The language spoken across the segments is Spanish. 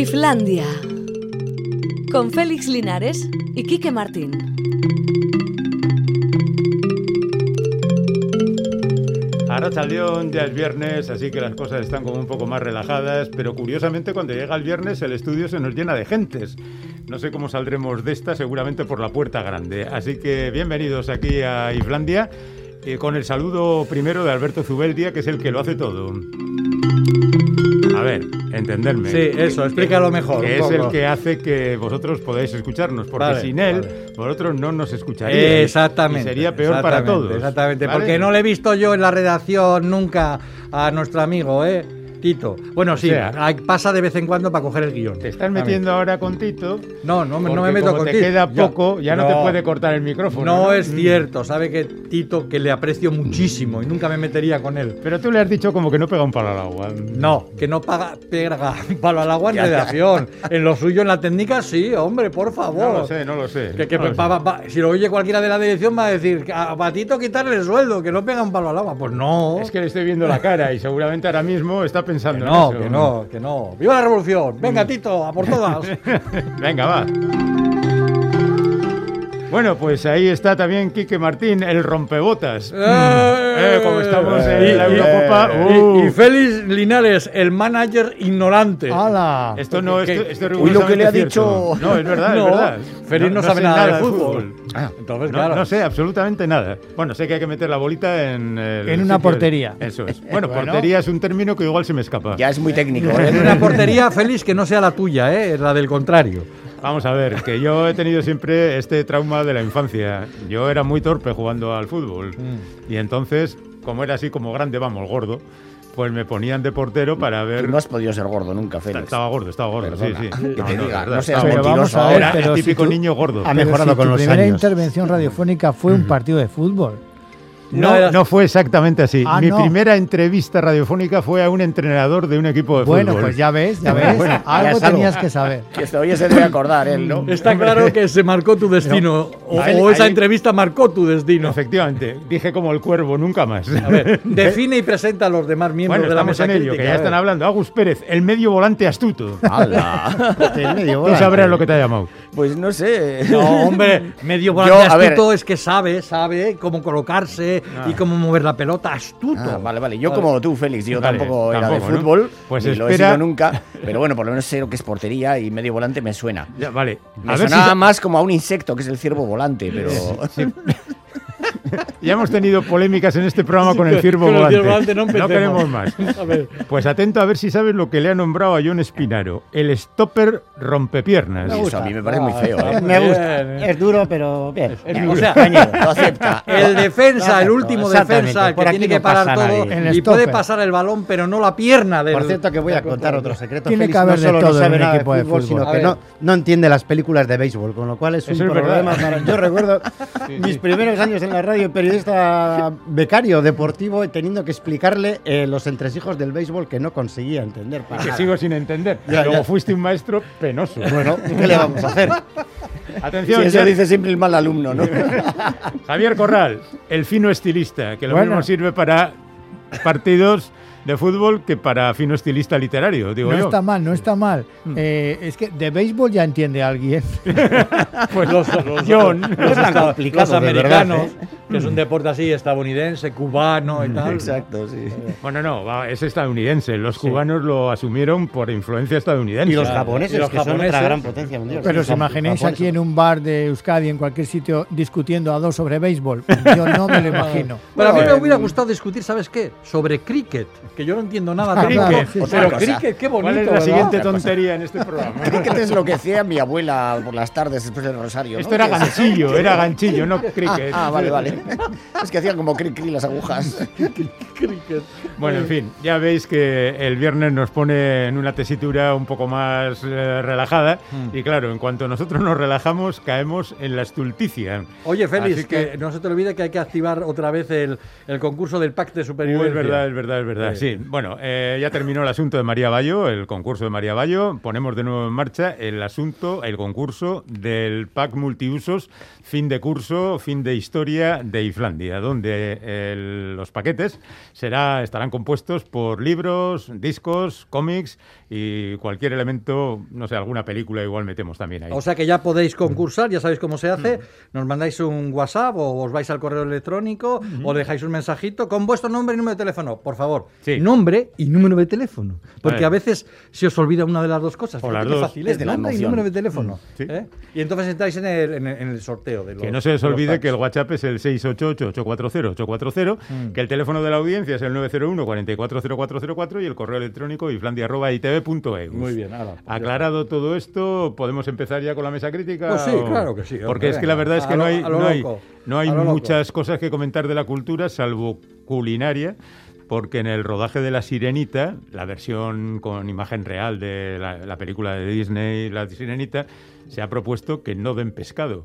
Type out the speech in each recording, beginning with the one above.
Islandia. Con Félix Linares y Quique Martín. Ahora León ya es viernes, así que las cosas están como un poco más relajadas, pero curiosamente cuando llega el viernes el estudio se nos llena de gentes. No sé cómo saldremos de esta, seguramente por la puerta grande. Así que bienvenidos aquí a Islandia, eh, con el saludo primero de Alberto Zubeldia, que es el que lo hace todo. A ver, entenderme. Sí, eso, explícalo mejor. Que es el que hace que vosotros podáis escucharnos, porque Vale, sin él, vale. vosotros no nos escucharíais. Exactamente. Y sería peor para exactamente, todos. Exactamente, ¿vale? porque no le he visto yo en la redacción nunca a nuestro amigo, ¿eh? Tito. Bueno, sí, sea- hay- pasa de vez en cuando para coger el guion. Te estás metiendo ahora con Tito. No, no, me- no me meto como con te Tito. queda poco, ya no, te puede cortar el micrófono. No es Mm. cierto, sabe que Tito, que le aprecio muchísimo y nunca me metería con él. Pero tú le has dicho como que no pega un palo al agua. No, que no paga, pega palo al agua en redacción. En lo suyo, en la técnica, sí, hombre, por favor. No lo sé, no lo sé. Que, que No lo pa- sé. pa- pa- si lo oye cualquiera de la dirección va a decir que a Patito quitarle el sueldo, que no pega un palo al agua. Pues no. Es que le estoy viendo la cara y seguramente ahora mismo está Que pensando no, en eso. que no, que no. ¡Viva la revolución! Venga, Tito, a por todas. Venga, va. Bueno, pues ahí está también Quique Martín, el rompebotas. Eh, como estamos en la Eurocopa. Y, uh, y Félix Linares, el manager ignorante. ¡Hala! esto no, ¿Qué? esto, esto es Uy, lo que le ha cierto. dicho- No, es verdad, No, es verdad. Félix no sabe sé nada de fútbol. Ah, Entonces, no, claro. no sé absolutamente nada. Bueno, sé que hay que meter la bolita en... el En una sitio- portería. Eso es. Bueno, Bueno. portería es un término que igual se me escapa. Ya es muy técnico. En ¿eh? una portería, Félix, que no sea la tuya, ¿eh? la del contrario. Vamos a ver, que yo he tenido siempre este trauma de la infancia. Yo era muy torpe jugando al fútbol. Mm. Y entonces, como era así como grande, vamos, gordo, pues me ponían de portero para ver... Tú no has podido ser gordo nunca, Félix. Estaba gordo, estaba gordo, Perdona, sí, sí. que te de diga, no seas mentiroso a ver, Era pero el si típico tú- niño gordo. Ha mejorado si con tu los primera primera intervención radiofónica fue un partido de fútbol. No, No fue exactamente así. Ah, Mi no. primera entrevista radiofónica fue a un entrenador de un equipo de Bueno, fútbol. pues ya ves, ya ves. Bueno, algo tenías que saber. Que todavía se debe acordar él, ¿no? Está claro que se marcó tu destino. o, esa ahí- entrevista marcó tu destino. Efectivamente, dije como el cuervo, nunca más. A ver, define y presenta a los demás miembros Bueno, de la estamos mesa en ello, crítica, que ya están hablando. Agus Pérez, el medio volante astuto. ¡Hala! El medio Tú volante. sabrás lo que te ha llamado. Pues no sé. No, hombre, medio Yo, volante ver. astuto es que sabe, sabe cómo colocarse y cómo mover la pelota. Astuto. Ah, vale, vale. Yo como tú, Félix, yo Vale, tampoco era tampoco, de ¿no? fútbol, Pues ni lo he sido nunca, pero bueno, por lo menos sé lo que es portería y medio volante me suena. Ya, vale. Me A ver si sonaba más como a un insecto, que es el ciervo volante, pero... ya hemos tenido polémicas en este programa con el ciervo volante. volante no empecemos. queremos más. A ver. Pues atento a ver si sabes lo que le ha nombrado a John Espinaro, el stopper rompepiernas. Y eso a mí me parece muy feo, ¿eh? Me gusta. Bien. Es duro, pero bien. O sea, Lo acepta. el defensa, el último defensa, el que Por aquí tiene no que parar todo y puede pasar el balón, pero no la pierna del. Por cierto que voy a contar otro secreto. Tiene Félix que haber no de solo todo no en sabe nada de equipo de fútbol, fútbol. sino que no, no entiende las películas de béisbol, con lo cual es un Eso es problema. para- Yo recuerdo mis primeros años en la radio, periodista becario deportivo, teniendo que explicarle eh, los entresijos del béisbol que no conseguía entender. para Que nada. sigo sin entender. Ya, Luego ya. fuiste un maestro penoso. Bueno, ¿qué le vamos a hacer? Atención, Sí, eso ya- dice siempre el mal alumno, ¿no? Javier Corral, el fino estilista, que lo Bueno. mismo sirve para partidos de fútbol que para fino estilista literario, digo No yo. está mal, no está mal. Eh, es que de béisbol ya entiende alguien. Pues Los, los- John. No es tan los complicado, de verdad, americanos, ¿eh? Que es un deporte así estadounidense, cubano y tal. Exacto, sí. Bueno, no, va, es estadounidense. Los cubanos lo asumieron por influencia estadounidense. Y los Claro, japoneses, y los que son japoneses. otra gran potencia mundial. Pero Sí, os imagináis japoneses. aquí en un bar de Euskadi, en cualquier sitio, discutiendo a dos sobre béisbol. Yo no me lo imagino. Pero a mí me hubiera gustado discutir, ¿sabes qué? Sobre cricket, que yo no entiendo nada de Cricket, cricket. sí, sí. Pero cosa. cricket, qué bonito. ¿Cuál es la ¿verdad? siguiente tontería en este programa? Cricket es lo que hacía mi abuela por las tardes después del rosario. ¿no? Esto era ganchillo, era ganchillo, no cricket. Ah, vale, vale. Es que hacían como cri cri las agujas. Bueno, en fin, ya veis que el viernes nos pone en una tesitura un poco más eh, relajada y claro, en cuanto nosotros nos relajamos caemos en la estulticia. Oye, Félix, que, que- no se te olvide que hay que activar otra vez el, el concurso del pack de supervivencia. es verdad, es verdad, es verdad. Sí, bueno, eh, ya terminó el asunto de María Bayo, el concurso de María Bayo. Ponemos de nuevo en marcha el asunto, el concurso del pack multiusos, fin de curso, fin de historia de Islandia, donde el- los paquetes será, estarán compuestos por libros, discos, cómics y cualquier elemento, no sé, alguna película igual metemos también ahí. O sea que ya podéis concursar, ya sabéis cómo se hace. Nos mandáis un WhatsApp o os vais al correo electrónico o dejáis un mensajito con vuestro nombre y número de teléfono, por favor. Sí. Nombre y número de teléfono. Porque a veces se os olvida una de las dos cosas. O las dos. fácil es, de la nombre y emoción. número de teléfono. Sí. ¿eh? Y entonces entráis en el, en el- en el sorteo de los Que no se os olvide que el WhatsApp es el 688-840-840, Mm. que el teléfono de la audiencia es el 901-440404 y el correo electrónico iflandia.itv.eu. Muy bien, ahora, pues Aclarado todo esto, ¿podemos empezar ya con la mesa crítica? Pues sí, o- claro que sí, hombre, Porque es que la verdad es que no hay, lo no hay, loco, no hay loco. muchas cosas que comentar de la cultura, salvo culinaria. Porque en el rodaje de La Sirenita, la versión con imagen real de la, la película de Disney, La Sirenita, se ha propuesto que no den pescado.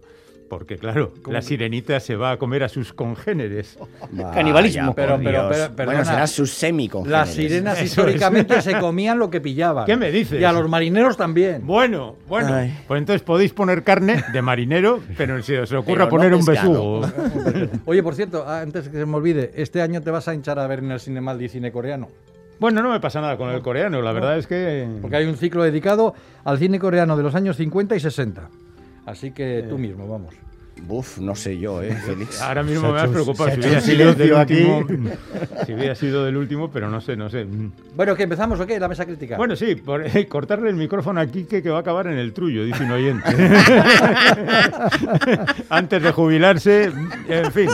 Porque, claro, la sirenita se va a comer a sus congéneres. Vaya, Canibalismo. Pero- bueno, será su semi Las sirenas Eso históricamente se comían lo que pillaban. ¿Qué me dices? Y a los marineros también. Bueno, bueno. Ay. Pues entonces podéis poner carne de marinero, pero si os ocurra Pero no poner un besugo. Oye, por cierto, ah, antes que se me olvide, este año te vas a hinchar a ver en el Cinemaldi cine coreano. Bueno, no me pasa nada con el coreano, la verdad es que... Porque hay un ciclo dedicado al cine coreano de los años 50 y 60. Así que tú mismo, vamos. Buf, no sé yo, ¿eh, Félix? Ahora mismo me has preocupado si hubiera sido del último. Si hubiera sido del último, pero no sé, no sé. Bueno, ¿qué empezamos o qué? La mesa crítica. Bueno, sí, por, cortarle el micrófono a Quique que va a acabar en el trullo, dice un oyente. Antes de jubilarse, en fin,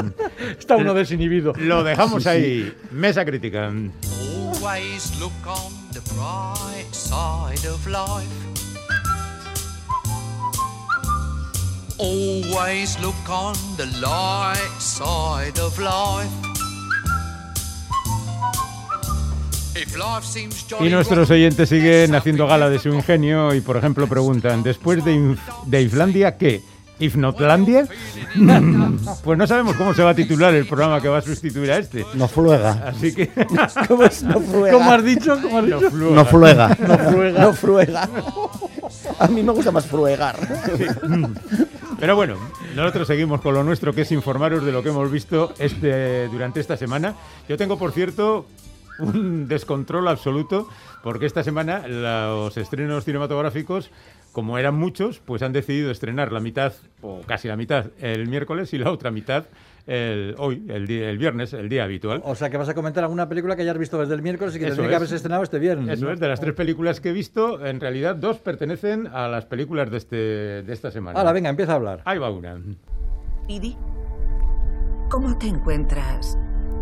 está uno desinhibido. lo dejamos ahí. Mesa crítica. Always look on the bright side of life. Always look on the light side of life. If life seems jolly Y nuestros oyentes siguen haciendo gala de su ingenio y, por ejemplo, preguntan, después de, Inf- de Islandia, ¿qué? ¿Ifnotlandia? pues no sabemos cómo se va a titular el programa que va a sustituir a este. No fluega. Así que... ¿Cómo es? No fruega. ¿Cómo has dicho? ¿Cómo has No dicho? No fluega. No fruega. No fruega. A mí me gusta más fruegar. Pero bueno, nosotros seguimos con lo nuestro, que es informaros de lo que hemos visto este, durante esta semana. Yo tengo, por cierto, un descontrol absoluto, porque esta semana los estrenos cinematográficos, como eran muchos, pues han decidido estrenar la mitad, o casi la mitad, el miércoles y la otra mitad el, hoy, el, día- el viernes, el día habitual. O sea, que vas a comentar alguna película que hayas visto desde el miércoles y que tendría que haberse estrenado este viernes. Eso ¿no? es, de las tres películas que he visto, en realidad dos pertenecen a las películas de, este, de esta semana. Hala, venga, empieza a hablar. Ahí va una. Idi, ¿cómo te encuentras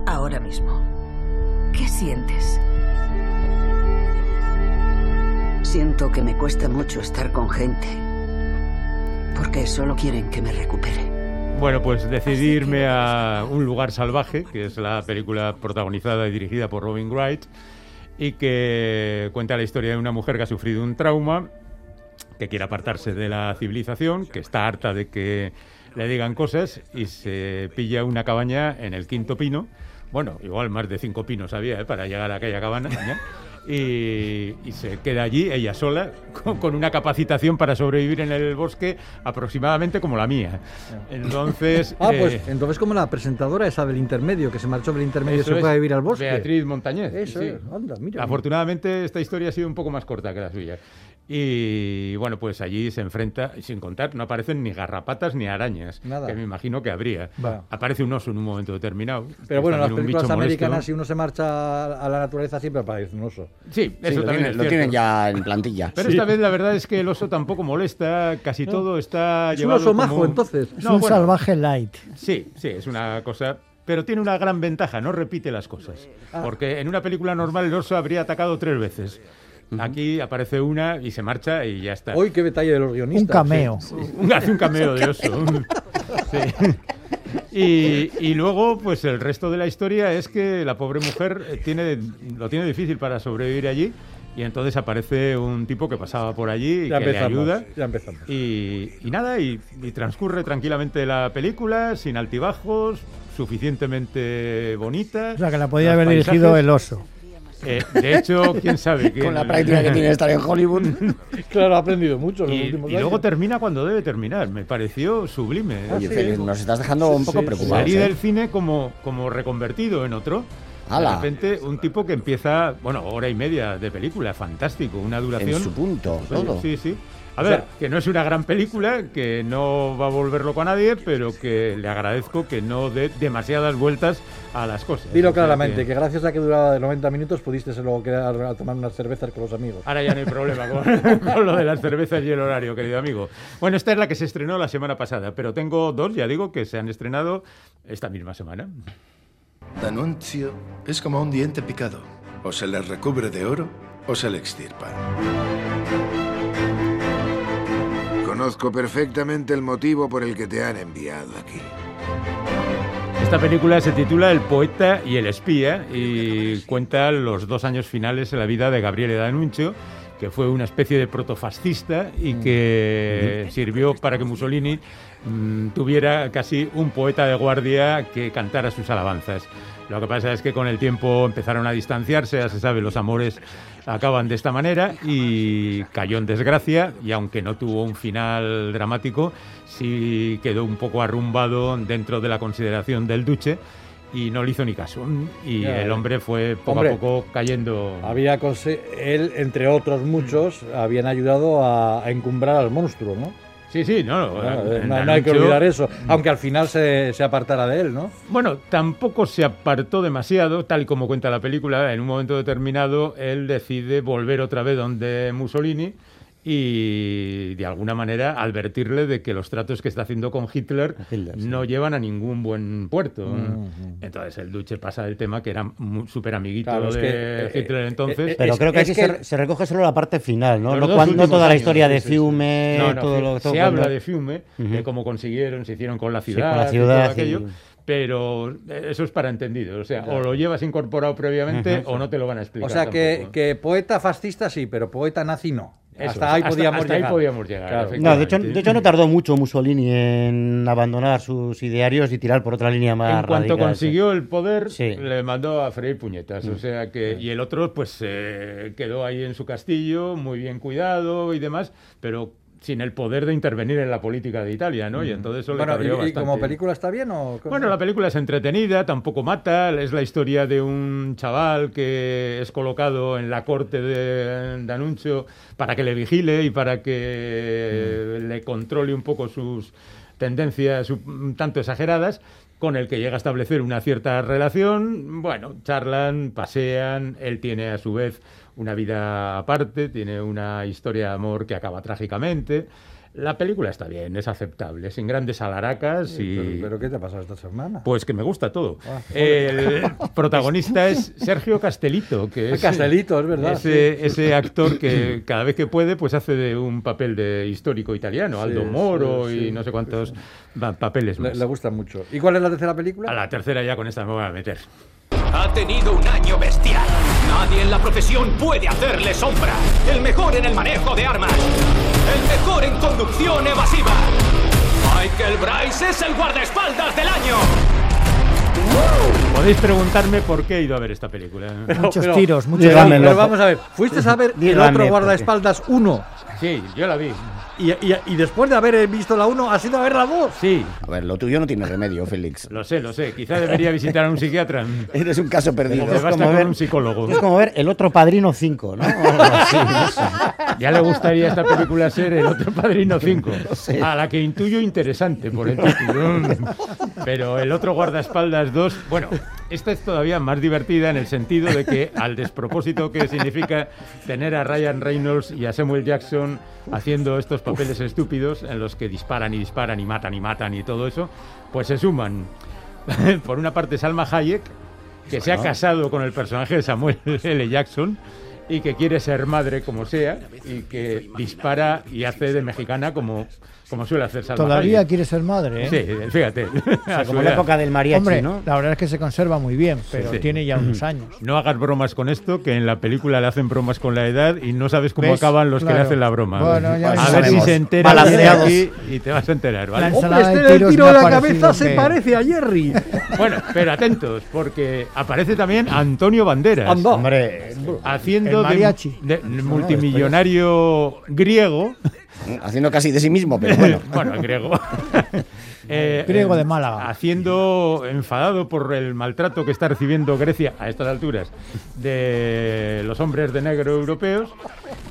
ahora mismo? ¿Qué sientes? Siento que me cuesta mucho estar con gente. Porque solo quieren que me recupere. Bueno, pues decidí irme a Un lugar salvaje, que es la película protagonizada y dirigida por Robin Wright y que cuenta la historia de una mujer que ha sufrido un trauma, que quiere apartarse de la civilización, que está harta de que le digan cosas y se pilla una cabaña en el quinto pino. Bueno, igual más de cinco pinos había ¿eh? para llegar a aquella cabaña. ¿Eh? Y, y se queda allí, ella sola, con, con una capacitación para sobrevivir en el bosque aproximadamente como la mía. Entonces... Ah, eh, pues entonces como la presentadora esa del intermedio, que se marchó del intermedio se fue a vivir al bosque. Beatriz Montañez. Eso sí. es, anda, mira. Afortunadamente esta historia ha sido un poco más corta que la suya. Y bueno, pues allí se enfrenta, sin contar, no aparecen ni garrapatas ni arañas, Nada. que me imagino que habría. Va. Aparece un oso en un momento determinado. Pero es bueno, en las un películas molesto. americanas, si uno se marcha a la naturaleza, siempre aparece un oso. Sí, eso Sí, lo también tienen, es lo tienen ya en plantilla. Pero esta vez la verdad es que el oso tampoco molesta, casi todo está Es un llevado oso como- majo, entonces. Es No, un bueno, salvaje light. Sí, sí, es una cosa. Pero tiene una gran ventaja, no repite las cosas. Ah. Porque en una película normal el oso habría atacado tres veces. Aquí aparece una y se marcha y ya está. Hoy qué detalle de los guionistas. Un cameo. Un- hace un cameo de oso. un- sí. Y, y luego, pues el resto de la historia es que la pobre mujer eh, tiene, lo tiene difícil para sobrevivir allí. Y entonces aparece un tipo que pasaba por allí y Ya que le ayuda. Ya empezamos. Y, y nada, y, y transcurre tranquilamente la película, sin altibajos, suficientemente bonita. O sea, que la podía haber dirigido paisajes- el oso. Eh, de hecho, quién sabe. que Con la práctica que tiene estar en Hollywood. Claro, ha aprendido mucho en los Y, últimos y años. luego termina cuando debe terminar. Me pareció sublime. Oye, sí. Félix, nos estás dejando un poco Sí, preocupados. Salí ¿eh? del cine como, como reconvertido en otro. ¡Hala! De repente, un tipo que empieza, bueno, hora y media de película, fantástico, una duración. En su punto, Sí, todo. Sí, sí. A O ver, sea- que no es una gran película, que no va a volver loco a nadie, pero que le agradezco que no dé demasiadas vueltas a las cosas. Dilo O sea claramente, que... que- gracias a que duraba de 90 minutos pudiste luego quedar a tomar unas cervezas con los amigos. Ahora ya no hay problema con, con lo de las cervezas y el horario, querido amigo. Bueno, esta es la que se estrenó la semana pasada, pero tengo dos, ya digo, que se han estrenado esta misma semana. D'Annunzio es como un diente picado. O se le recubre de oro o se le extirpa. Conozco perfectamente el motivo por el que te han enviado aquí. Esta película se titula El poeta y el espía y cuenta los dos años finales en la vida de Gabriele D'Annunzio, que fue una especie de protofascista y que sirvió para que Mussolini mm, tuviera casi un poeta de guardia que cantara sus alabanzas. Lo que pasa es que con el tiempo empezaron a distanciarse, ya se sabe, los amores acaban de esta manera y cayó en desgracia y aunque no tuvo un final dramático, sí quedó un poco arrumbado dentro de la consideración del duce y no le hizo ni caso. Y el hombre fue poco Hombre, a poco cayendo... Había él, entre otros muchos, habían ayudado a, a encumbrar al monstruo, ¿no? Sí, sí, no, Claro, en no, no hay que olvidar eso, aunque al final se, se apartara de él, ¿no? Bueno, tampoco se apartó demasiado, tal y como cuenta la película. En un momento determinado, él decide volver otra vez donde Mussolini y, de alguna manera, advertirle de que los tratos que está haciendo con Hitler, Hitler, sí. no llevan a ningún buen puerto. Mm, Entonces, el Duce pasa del tema, que era súper amiguito Claro, es de que, eh, Hitler eh, entonces. eh, Pero Es- creo que es aquí que- se, se recoge solo la parte final, ¿no? No, dos cuan- no últimos toda la historia de. Fiume, No, no, todo lo todo se cuando- habla de Fiume, de cómo consiguieron, se hicieron con la Sí, ciudad, con la y todo aquello, y- pero eso es para entendido. O sea, o lo llevas incorporado previamente o no te lo van a explicar. O sea, que poeta fascista sí, pero poeta nazi no. Eso hasta ahí podíamos hasta llegar. podíamos llegar, Claro. efectivamente. No, de hecho, de hecho no tardó mucho Mussolini en abandonar sus idearios y tirar por otra línea más En cuanto radical, consiguió el poder, Sí. le mandó a freír puñetas. Mm. O sea que, y el otro, pues eh, quedó ahí en su castillo, muy bien cuidado y demás, pero sin el poder de intervenir en la política de Italia, ¿no? Y entonces eso Mm. Bueno, le cabreó y, y como bastante. película está bien o? Bueno, la película es entretenida, tampoco mata, es la historia de un chaval que es colocado en la corte de D'Annunzio para que le vigile y para que le controle un poco sus tendencias un tanto exageradas, con el que llega a establecer una cierta relación. Bueno, charlan, pasean, él tiene a su vez una vida aparte, tiene una historia de amor que acaba trágicamente. La película está bien, es aceptable, sin grandes alaracas y... ¿Pero, pero qué te ha pasado esta semana? Pues que me gusta todo. Ah, el protagonista es Sergio Castelito, que Ah, es Castelito, es verdad, Ese, sí. ese actor que cada vez que puede, pues hace de un papel de histórico italiano, Sí, Aldo Moro sí, sí, y no sé cuántos pa- papeles Le, más. le gusta mucho. ¿Y cuál es la tercera película? A la tercera ya con esta me voy a meter. Ha tenido un año bestial. Nadie en la profesión puede hacerle sombra. El mejor en el manejo de armas. El mejor en conducción evasiva. Michael Bryce es el guardaespaldas del año. Podéis preguntarme por qué he ido a ver esta película. Muchos Pero- tiros, muchos Pero, tiros. pero vamos a ver, ¿fuiste a ver el otro ¿por guardaespaldas 1? Sí, yo la vi. Y, y- y después de haber visto la 1, ¿has ido a ver la 2? Sí, A ver, lo tuyo no tiene remedio, Félix. lo sé, lo sé. Quizá debería visitar a un psiquiatra. Eres un caso perdido. Basta como ver- un psicólogo. Es como ver el otro Padrino 5, ¿no? Sé. Ya le gustaría esta película ser el otro Padrino 5, a la que intuyo interesante por el título. Pero el otro guardaespaldas 2, bueno, esta es todavía más divertida en el sentido de que al despropósito que significa tener a Ryan Reynolds y a Samuel Jackson haciendo estos papeles estúpidos en los que disparan y disparan y matan y matan y todo eso, pues se suman. Por una parte Salma Hayek, que se ha casado con el personaje de Samuel L. Jackson y que quiere ser madre como sea y que dispara y hace de mexicana como, como suele hacer Salma Todavía Hayek. quiere ser madre, ¿eh? Sí, fíjate. sea, a su como en la época del mariachi, Hombre, ¿no? la verdad es que se conserva muy bien, pero sí. tiene ya unos años. No hagas bromas con esto, que en la película le hacen bromas con la edad y no sabes cómo ¿Ves? acaban los que le Claro. hacen la broma. Bueno, ya a ver si se entera de aquí y te vas a enterar, La ¿vale? ensalada Hombre, de este del tiro de la cabeza se que- parece a Jerry. Bueno, pero atentos, porque aparece también Antonio Banderas. Anda. Hombre, Haciendo El de- mariachi. de, multimillonario griego. Haciendo casi de sí mismo, pero bueno. Bueno, el griego. Eh, Griego de Málaga. Haciendo enfadado por el maltrato que está recibiendo Grecia a estas alturas de los hombres de negro europeos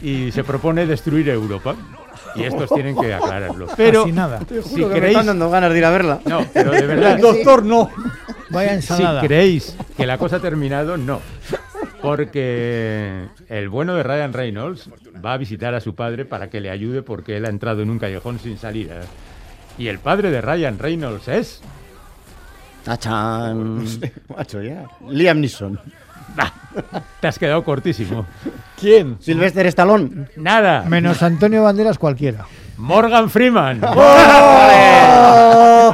y se propone destruir Europa. Y estos tienen que aclararlo. Pero Así nada. te si juro que me creéis, están dando ganas de ir a verla. no, pero de verdad, El doctor no. Vaya si ensalada. creéis que la cosa ha terminado, no. Porque el bueno de Ryan Reynolds va a visitar a su padre para que le ayude porque él ha entrado en un callejón sin salida. Y el padre de Ryan Reynolds es... Tachan. Macho, ya. Liam Neeson. Te has quedado cortísimo. ¿Quién? Sylvester Stallone. Nada. Menos Antonio Banderas cualquiera. Morgan Freeman.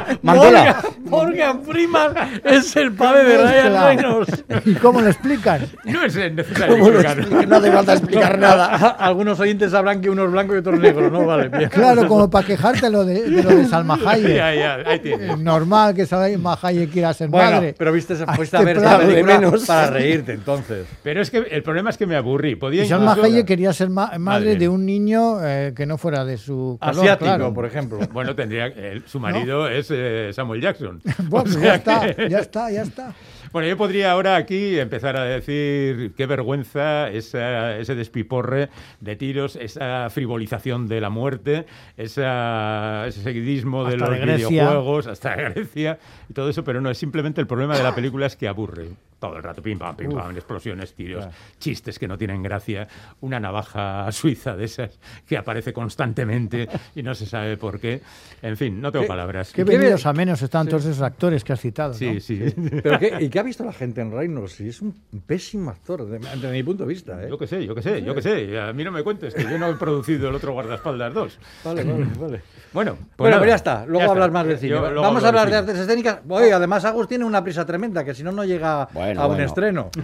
Mandela. Morgan Freeman es el padre de Ryan. Reynolds. ¿Y cómo lo explican? No es necesario ¿Cómo lo explicarlo. explico? No hace falta explicar nada. Algunos oyentes sabrán que uno es blanco y otro es negro, ¿no? Vale, bien. Claro, como para quejarte lo de, de lo de Salma Hayek. Ya, ya, ahí Es tienes. normal que Salma Hayek quiera ser Bueno, madre. pero viste, A fuiste este a ver plano. película de menos. para reírte, entonces. Pero es que el problema es que me aburrí. Podía Y Salma Hayek quería ser ma- madre Madre. de un niño eh, que no fuera de su color, Asiático, claro. por ejemplo. Bueno, tendría él- su marido es eh, Samuel Jackson. Bueno, O sea ya está, que- ya está, ya está. Bueno, yo podría ahora aquí empezar a decir qué vergüenza esa- ese despiporre de tiros, esa frivolización de la muerte, esa- ese seguidismo de los de videojuegos, hasta Grecia y todo eso, pero no, es simplemente el problema de la película es que aburre. Todo el rato, pim pam, pim pam, explosiones, tiros, chistes que no tienen gracia, una navaja suiza de esas que aparece constantemente y no se sabe por qué. En fin, no tengo palabras. Qué venidos a menos están todos esos actores que has citado. Sí, ¿no? sí. ¿Pero qué, ¿Y qué ha visto la gente en Reynolds? Si es un pésimo actor, de- desde mi punto de vista. ¿eh? Yo qué sé, yo qué sé, yo qué sé. A mí no me cuentes que yo no he producido el otro guardaespaldas 2. Vale, vale, vale. Bueno, pues bueno, pero ya está. Luego ya está. hablas más del cine. Yo Vamos a hablar de del artes escénicas. Oye, además Agus tiene una prisa tremenda, que si no, no llega Bueno, a un bueno. estreno.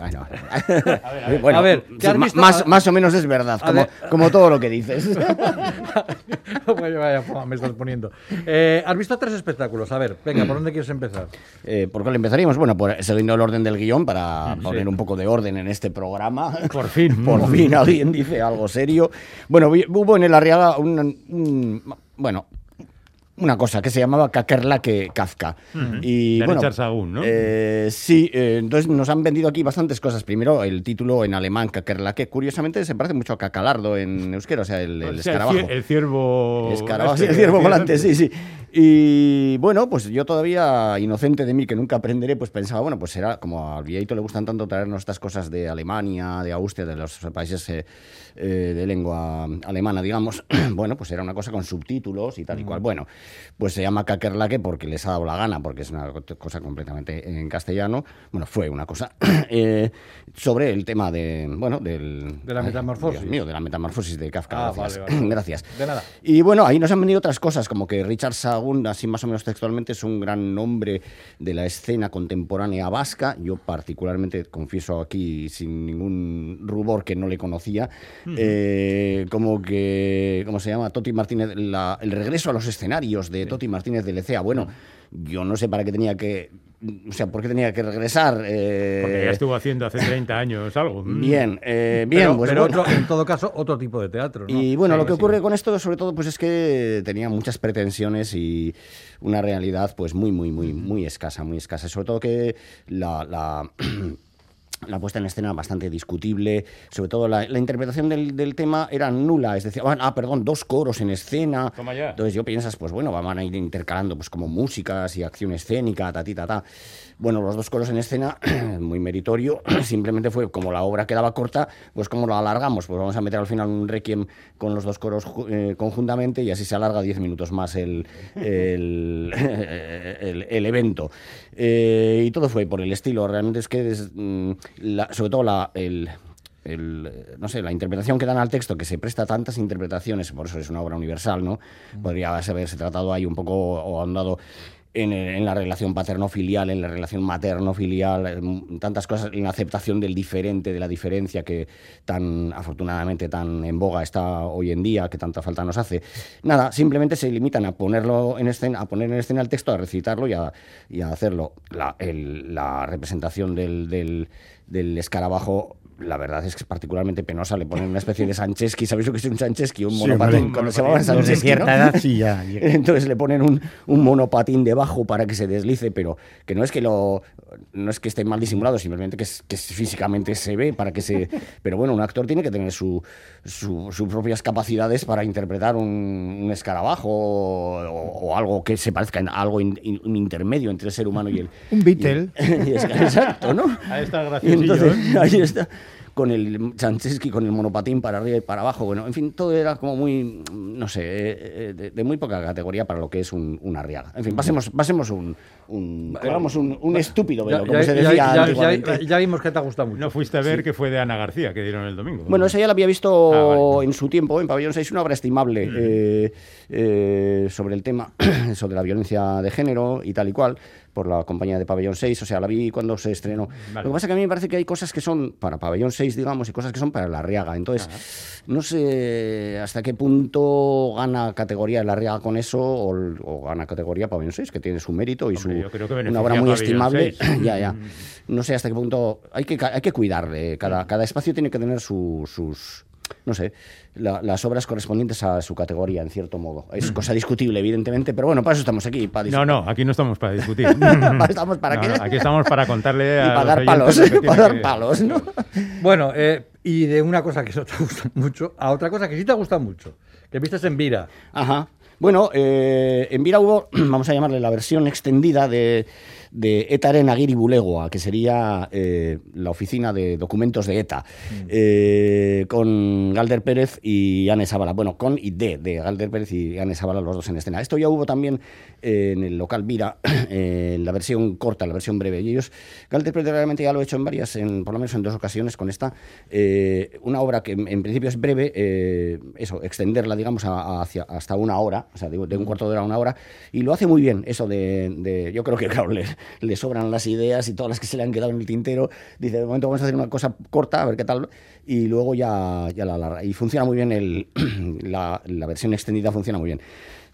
Bueno. Bueno, A ver, ¿qué has visto? más, más o menos es verdad, como, como todo lo que dices. vaya, vaya, me estás poniendo. Eh, has visto tres espectáculos. A ver, venga, ¿por dónde quieres empezar? Eh, ¿Por cuál empezaríamos? Bueno, por, siguiendo el orden del guion para poner un poco de orden en este programa. Por fin. Por fin alguien dice algo serio. Bueno, hubo en el Arriaga un, un- bueno, una cosa que se llamaba Kakerlake Kafka. Y, De bueno, Richard ¿no? eh, sí, eh, entonces nos han vendido aquí bastantes cosas. Primero, el título en alemán, Kakerlake, curiosamente se parece mucho a Cacalardo en euskera, o sea, el, el O sea, escarabajo. el ciervo. Escarabajo, este sí, el ciervo volante, sí, sí. Y bueno, pues yo todavía, inocente de mí, que nunca aprenderé, pues pensaba, bueno, pues será, como a Vieito le gustan tanto traernos estas cosas de Alemania, de Austria, de los países eh, eh, de lengua alemana, digamos, bueno, pues era una cosa con subtítulos y tal y cual. Bueno, pues se llama Kakerlake porque les ha dado la gana, porque es una cosa completamente en castellano. Bueno, fue una cosa eh, sobre el tema de, bueno, del... De la ay, metamorfosis. Dios mío, de la metamorfosis de Kafka. Ah, gracias. vale, vale. gracias. De nada. Y bueno, ahí nos han venido otras cosas, como que Richard Así más o menos textualmente, es un gran nombre de la escena contemporánea vasca. Yo particularmente confieso aquí sin ningún rubor que no le conocía. Eh, como que, ¿cómo se llama? Toti Martínez, la- el regreso a los escenarios de Toti Martínez de Lecea. Bueno, yo no sé para qué tenía que, o sea, por qué tenía que regresar. eh, Porque ya estuvo haciendo hace 30 años algo. Mm. Bien, eh, bien, pero, pues pero bueno. otro- en todo caso, otro tipo de teatro. ¿no? Y bueno, Sí, lo que sí. ocurre con esto, sobre todo, pues es que tenía muchas pretensiones y una realidad, pues muy, muy, muy, muy escasa, muy escasa. Sobre todo que la. la la puesta en escena bastante discutible, sobre todo la, la interpretación del, del tema era nula, es decir, ah, perdón, dos coros en escena. Toma ya. Entonces yo piensas, pues bueno, van a ir intercalando pues como músicas y acción escénica, ta, ti, ta, ta. Bueno, los dos coros en escena, muy meritorio, simplemente fue como la obra quedaba corta, pues como lo alargamos, pues vamos a meter al final un requiem con los dos coros eh, conjuntamente y así se alarga 10 minutos más el, el, evento. Eh, y todo fue por el estilo, realmente es que mm, la- sobre todo la, no sé, la interpretación que dan al texto, que se presta a tantas interpretaciones, por eso es una obra universal, ¿no? Podría haberse tratado ahí un poco o ahondado en, en la relación paterno-filial, en la relación materno-filial, en tantas cosas, en la aceptación del diferente, de la diferencia que tan afortunadamente tan en boga está hoy en día, que tanta falta nos hace. Nada, simplemente se limitan a ponerlo en escena, a poner en escena el texto, a recitarlo y a, y a hacerlo. La, el- la representación del, del escarabajo la verdad es que es particularmente penosa. Le ponen una especie de Sancheski. ¿Sabéis lo que es un Sancheski? Un Sí, monopatín. hombre. Cuando se llamaban Sancheski, cierta ¿no? edad, sí, ya, ya. Entonces le ponen un, un monopatín debajo para que se deslice, pero que no es que lo no es que esté mal disimulado, simplemente que, es- que físicamente se ve para que se. Pero bueno, un actor tiene que tener su, su- sus propias capacidades para interpretar un, un escarabajo o, o algo que se parezca en algo in- in- un intermedio entre el ser humano y el. Un Beatle. y el- y es- exacto, ¿no? Ahí está graciosillo, entonces, ¿eh? ahí está. Con el Chancheski, con el monopatín para arriba y para abajo. Bueno, en fin, todo era como muy, no sé, eh, eh, de, de muy poca categoría para lo que es un, una arriaga. En fin, pasemos, pasemos un, un, un, un estúpido velo, Ya- como ya- se decía ya- ya- antiguamente. ya vimos que te ha gustado mucho. No fuiste a ver que fue de Ana García, que dieron el domingo. Bueno, esa ya la había visto Ah, vale. en su tiempo, en Pabellón 6, una obra estimable eh, eh, sobre el tema, sobre la violencia de género y tal y cual, por la compañía de Pabellón 6, o sea, la vi cuando se estrenó. Lo que pasa es que a mí me parece que hay cosas que son para Pabellón 6, digamos, y cosas que son para La Riaga. Entonces, no sé hasta qué punto gana categoría La Riaga con eso o, o gana categoría Pabellón 6, que tiene su mérito y su, yo creo que una obra muy estimable. 6. ya, ya. No sé hasta qué punto. Hay que, hay que cuidarle. Cada, cada espacio tiene que tener su- sus. No sé, la- las obras correspondientes a su categoría, en cierto modo. Es cosa discutible, evidentemente, pero bueno, para eso estamos aquí. Para No, no, aquí no estamos para discutir. ¿Estamos para No, qué? no, aquí estamos para contarle a Y para los dar palos, para dar que- palos, ¿no? Bueno, eh, y de una cosa que no te gusta mucho a otra cosa que sí te gusta mucho, que vistes en Vira. Ajá. Bueno, eh, en Vira hubo, vamos a llamarle la versión extendida de, de Etaren Aguirre Bulegoa, que sería eh, la oficina de documentos de ETA, eh, con Galder Pérez y Anne Sábala. Bueno, con y de, de Galder Pérez y Anne Sábala, los dos en escena. Esto ya hubo también eh, en el local Vira, en la versión corta, la versión breve. Y ellos, Galder Pérez realmente ya lo ha hecho en varias, en, por lo menos en dos ocasiones con esta, eh, una obra que en, en principio es breve, eh, eso, extenderla, digamos, a- a hacia, hasta una hora, o sea, de, de un cuarto de hora a una hora, y lo hace muy bien, eso de, de- yo creo que, claro, le sobran las ideas y todas las que se le han quedado en el tintero, dice, de momento vamos a hacer una cosa corta, a ver qué tal, y luego ya, ya la alarga. Y funciona muy bien, el, la versión extendida funciona muy bien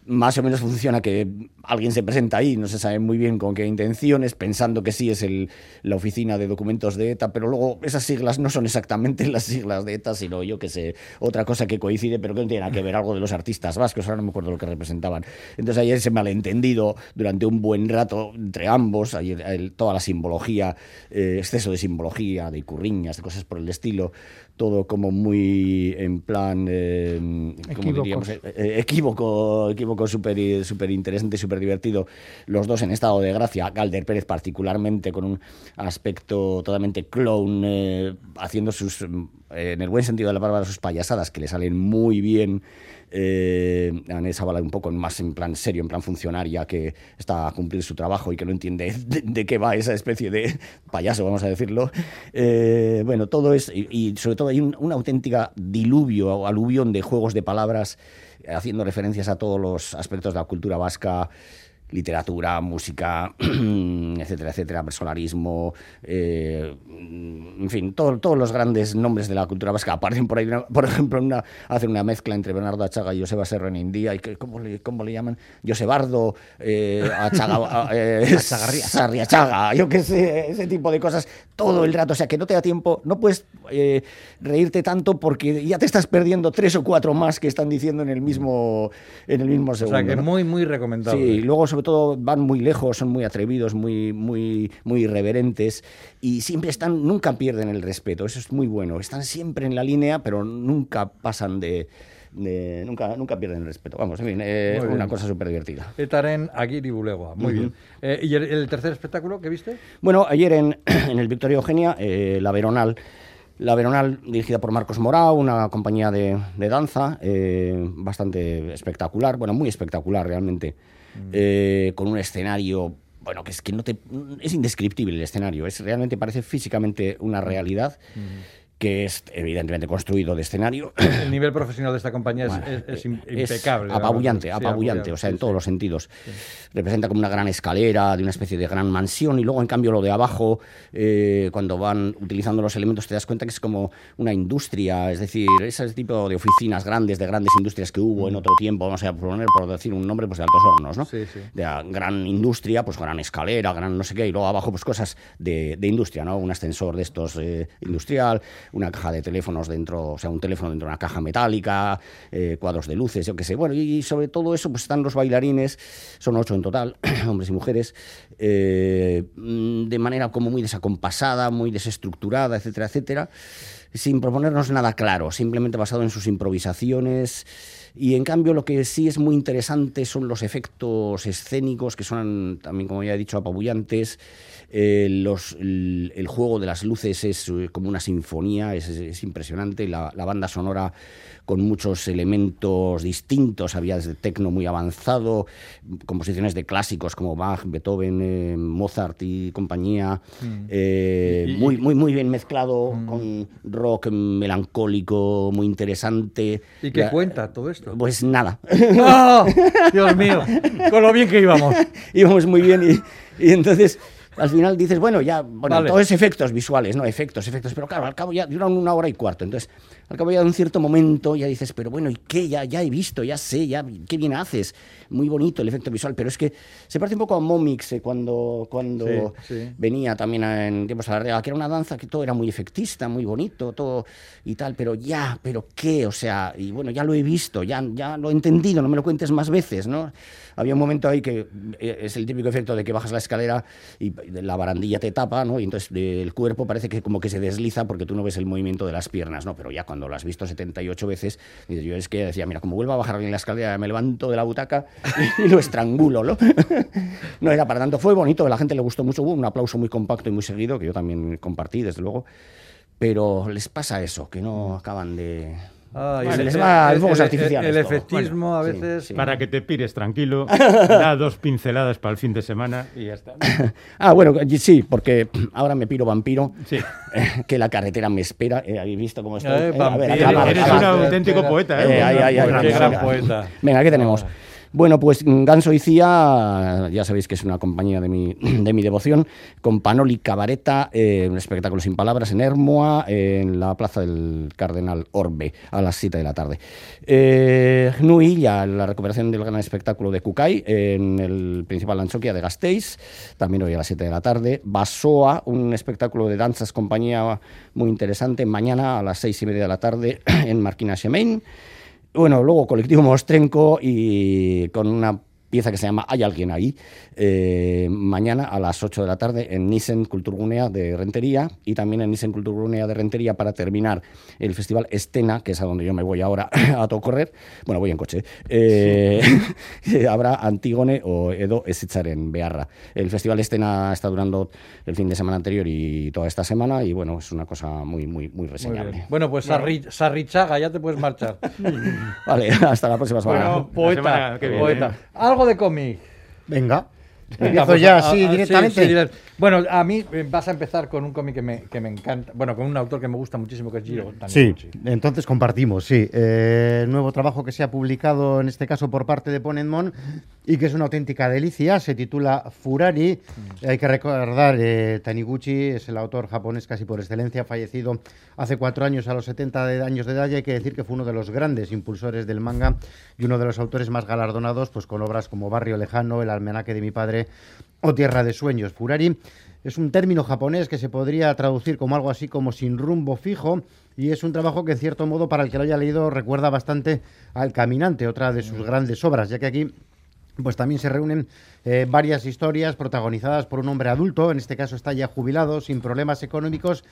más o menos funciona que alguien se presenta ahí, no se sabe muy bien con qué intenciones, pensando que sí es el, la oficina de documentos de ETA, pero luego esas siglas no son exactamente las siglas de ETA, sino yo que sé, otra cosa que coincide, pero que no tiene nada que ver, algo de los artistas vascos, ahora no me acuerdo lo que representaban. Entonces ahí ese malentendido durante un buen rato entre ambos, el- toda la simbología, eh, exceso de simbología, de curriñas, de cosas por el estilo, todo como muy en plan, eh, ¿cómo Equívocos. diríamos? Eh, eh, equívoco, equívoco súper súper interesante, súper divertido. Los dos en estado de gracia. Galder Pérez particularmente con un aspecto totalmente clown, eh, haciendo sus, mm, en el buen sentido de la palabra, sus payasadas que le salen muy bien. Eh, Anés Zavala un poco más en plan serio, en plan funcionaria, que está a cumplir su trabajo y que no entiende de, qué va esa especie de payaso, vamos a decirlo. Eh, bueno, todo es, y, sobre todo hay un- una auténtica diluvio o aluvión de juegos de palabras eh, haciendo referencias a todos los aspectos de la cultura vasca, literatura, música, etcétera, etcétera, personalismo, eh, en fin, todo- todos los grandes nombres de la cultura vasca aparecen por ahí. por ejemplo, una, hacen una mezcla entre Bernardo Achaga y Joseba Serra en India. Y que, ¿cómo, le, ¿Cómo le llaman? Josebardo, eh, Achaga, eh. Sarriachaga, yo qué sé, ese tipo de cosas todo el rato. O sea, que no te da tiempo, no puedes eh, reírte tanto porque ya te estás perdiendo tres o cuatro más que están diciendo en el mismo, en el mismo O segundo. sea, que ¿no? muy, muy recomendable. Sí, y luego sobre todo van muy lejos, son muy atrevidos, muy, muy, muy irreverentes y siempre están, nunca pierden el respeto, eso es muy bueno, están siempre en la línea, pero nunca pasan de, de- nunca, nunca pierden el respeto. Vamos, en fin, eh, una bien. cosa súper divertida. Etaren Aguirre Bulegua. Muy Ujú. bien. Eh, ¿Y el, el tercer espectáculo que viste? Bueno, ayer en, en el Victoria Eugenia, eh, La Veronal, La Veronal dirigida por Marcos Morao, una compañía de, de danza eh, bastante espectacular, bueno, muy espectacular realmente, eh, con un escenario, bueno, que es que no te, es indescriptible el escenario, es realmente parece físicamente una realidad que es evidentemente construido de escenario. El nivel profesional de esta compañía es- es, es impecable. apabullante, Sí, apabullante, o sea, en sí, todos sí. los sentidos. Representa como una gran escalera de una especie de gran mansión y luego, en cambio, lo de abajo, eh, cuando van utilizando los elementos, te das cuenta que es como una industria, es decir, ese tipo de oficinas grandes, de grandes industrias que hubo en otro tiempo, vamos a poner, por decir un nombre, pues de Altos Hornos, ¿no? Sí, sí. De la gran industria, pues gran escalera, gran no sé qué, y luego abajo, pues cosas de, de industria, ¿no? Un ascensor de estos eh, industrial, una caja de teléfonos dentro, o sea, un teléfono dentro de una caja metálica, eh, cuadros de luces, yo qué sé. Bueno, y sobre todo eso, pues están los bailarines, son ocho en total, hombres y mujeres, eh, mm, de manera como muy desacompasada, muy desestructurada, etcétera, etcétera, sin proponernos nada claro, simplemente basado en sus improvisaciones. Y en cambio lo que sí es muy interesante son los efectos escénicos, que son también, como ya he dicho, apabullantes. Eh, los, el, el juego de las luces es eh, como una sinfonía, es, es- es impresionante. La, la banda sonora con muchos elementos distintos, había desde tecno muy avanzado, composiciones de clásicos como Bach, Beethoven, eh, Mozart y compañía, Mm. eh, Y- muy, muy, muy bien mezclado con rock melancólico, muy interesante. ¿Y qué La- cuenta todo esto? Pues nada. ¡Ah! Dios mío, con lo bien que íbamos. íbamos muy bien y, y entonces al final dices, bueno, ya, bueno, Vale. todo es efectos visuales, ¿no? Efectos, efectos, pero claro, al cabo ya duran una hora y cuarto, entonces al cabo ya de un cierto momento ya dices, pero bueno, ¿y qué? Ya, ya he visto, ya sé, ya, qué bien haces, muy bonito el efecto visual, pero es que se parece un poco a Momix eh, cuando, cuando Sí, sí. venía también en tiempos a la que era una danza que todo era muy efectista, muy bonito, todo y tal, pero ya, pero qué, o sea, y bueno, ya lo he visto, ya, ya lo he entendido, no me lo cuentes más veces, ¿no? Había un momento ahí que eh, es el típico efecto de que bajas la escalera y la barandilla te tapa, ¿no? Y entonces eh, el cuerpo parece que como que se desliza porque tú no ves el movimiento de las piernas, ¿no? Pero ya cuando lo has visto 78 veces, dices, yo es que decía, mira, como vuelva a bajar bien la escalera, me levanto de la butaca y, lo estrangulo, ¿no? no era para tanto, fue bonito, a la gente le gustó mucho, hubo un aplauso muy compacto y muy seguido, que yo también compartí, desde luego, pero les pasa eso, que no acaban de... Ay, se el- les va el- el fuegos el- artificiales. el efectismo a sí, veces- sí. Para que te pires tranquilo, da dos pinceladas para el fin de semana y ya está. Ah, bueno, sí, porque ahora me piro vampiro, Sí. que la carretera me espera. Eh, ¿Habéis visto cómo estoy? Eh, Eh, a ver, acaba, Eres acaba. un auténtico poeta, ¿eh? Eh, ahí, ahí, ahí, Qué venga, gran poeta. Venga, ¿qué tenemos? Bueno, pues mm, Ganso y Cía, ya sabéis que es una compañía de mi, de mi devoción, con Panoli Cabareta, eh, un espectáculo sin palabras en Hermoa, en la plaza del Cardenal Orbe, a las 7 de la tarde. Eh, Gnui, ya la recuperación del gran espectáculo de Kukai, en el principal Anchoquia de Gasteiz, también hoy a las 7 de la tarde. Basoa, un espectáculo de danzas compañía muy interesante, mañana a las 6 y media de la tarde en Marquina Xemain. Bueno, luego Colectivo Mostrenco y con una pieza que se llama Hay alguien ahí, eh, mañana a las 8 de la tarde en Nissen Kulturgunea de Rentería y también en Nissen Kulturgunea de Rentería para terminar el festival Estena, que es a donde yo me voy ahora a todo correr, bueno, voy en coche, eh, habrá Antígone o Edo Esitzaren Bearra. El festival Estena está durando el fin de semana anterior y toda esta semana y bueno, es una cosa muy, muy, muy Muy reseñable. bien. Bueno, pues Sarri- Sarrichaga, ya te puedes marchar. Vale, hasta la próxima semana. Bueno, poeta, semana que viene. poeta. Algo de cómic. Venga. Pues, ya a- directamente. sí, sí, direct- bueno, a mí eh, vas a empezar con un cómic que me, que me encanta. Bueno, con un autor que me gusta muchísimo, que es Giro Sí, Taniguchi. entonces compartimos, sí. Eh, nuevo trabajo que se ha publicado en este caso por parte de Ponenmon y que es una auténtica delicia. Se titula Furari. Hay que recordar, eh, Taniguchi es el autor japonés casi por excelencia, fallecido hace cuatro años a los 70 de- años de edad. Y hay que decir que fue uno de los grandes impulsores del manga y uno de los autores más galardonados pues con obras como Barrio Lejano, El Almenaque de mi padre o Tierra de Sueños. Furari es un término japonés que se podría traducir como algo así como sin rumbo fijo y es un trabajo que en cierto modo para el que lo haya leído recuerda bastante al Caminante, otra de sus grandes obras, ya que aquí pues también se reúnen eh, varias historias protagonizadas por un hombre adulto, en este caso está ya jubilado, sin problemas económicos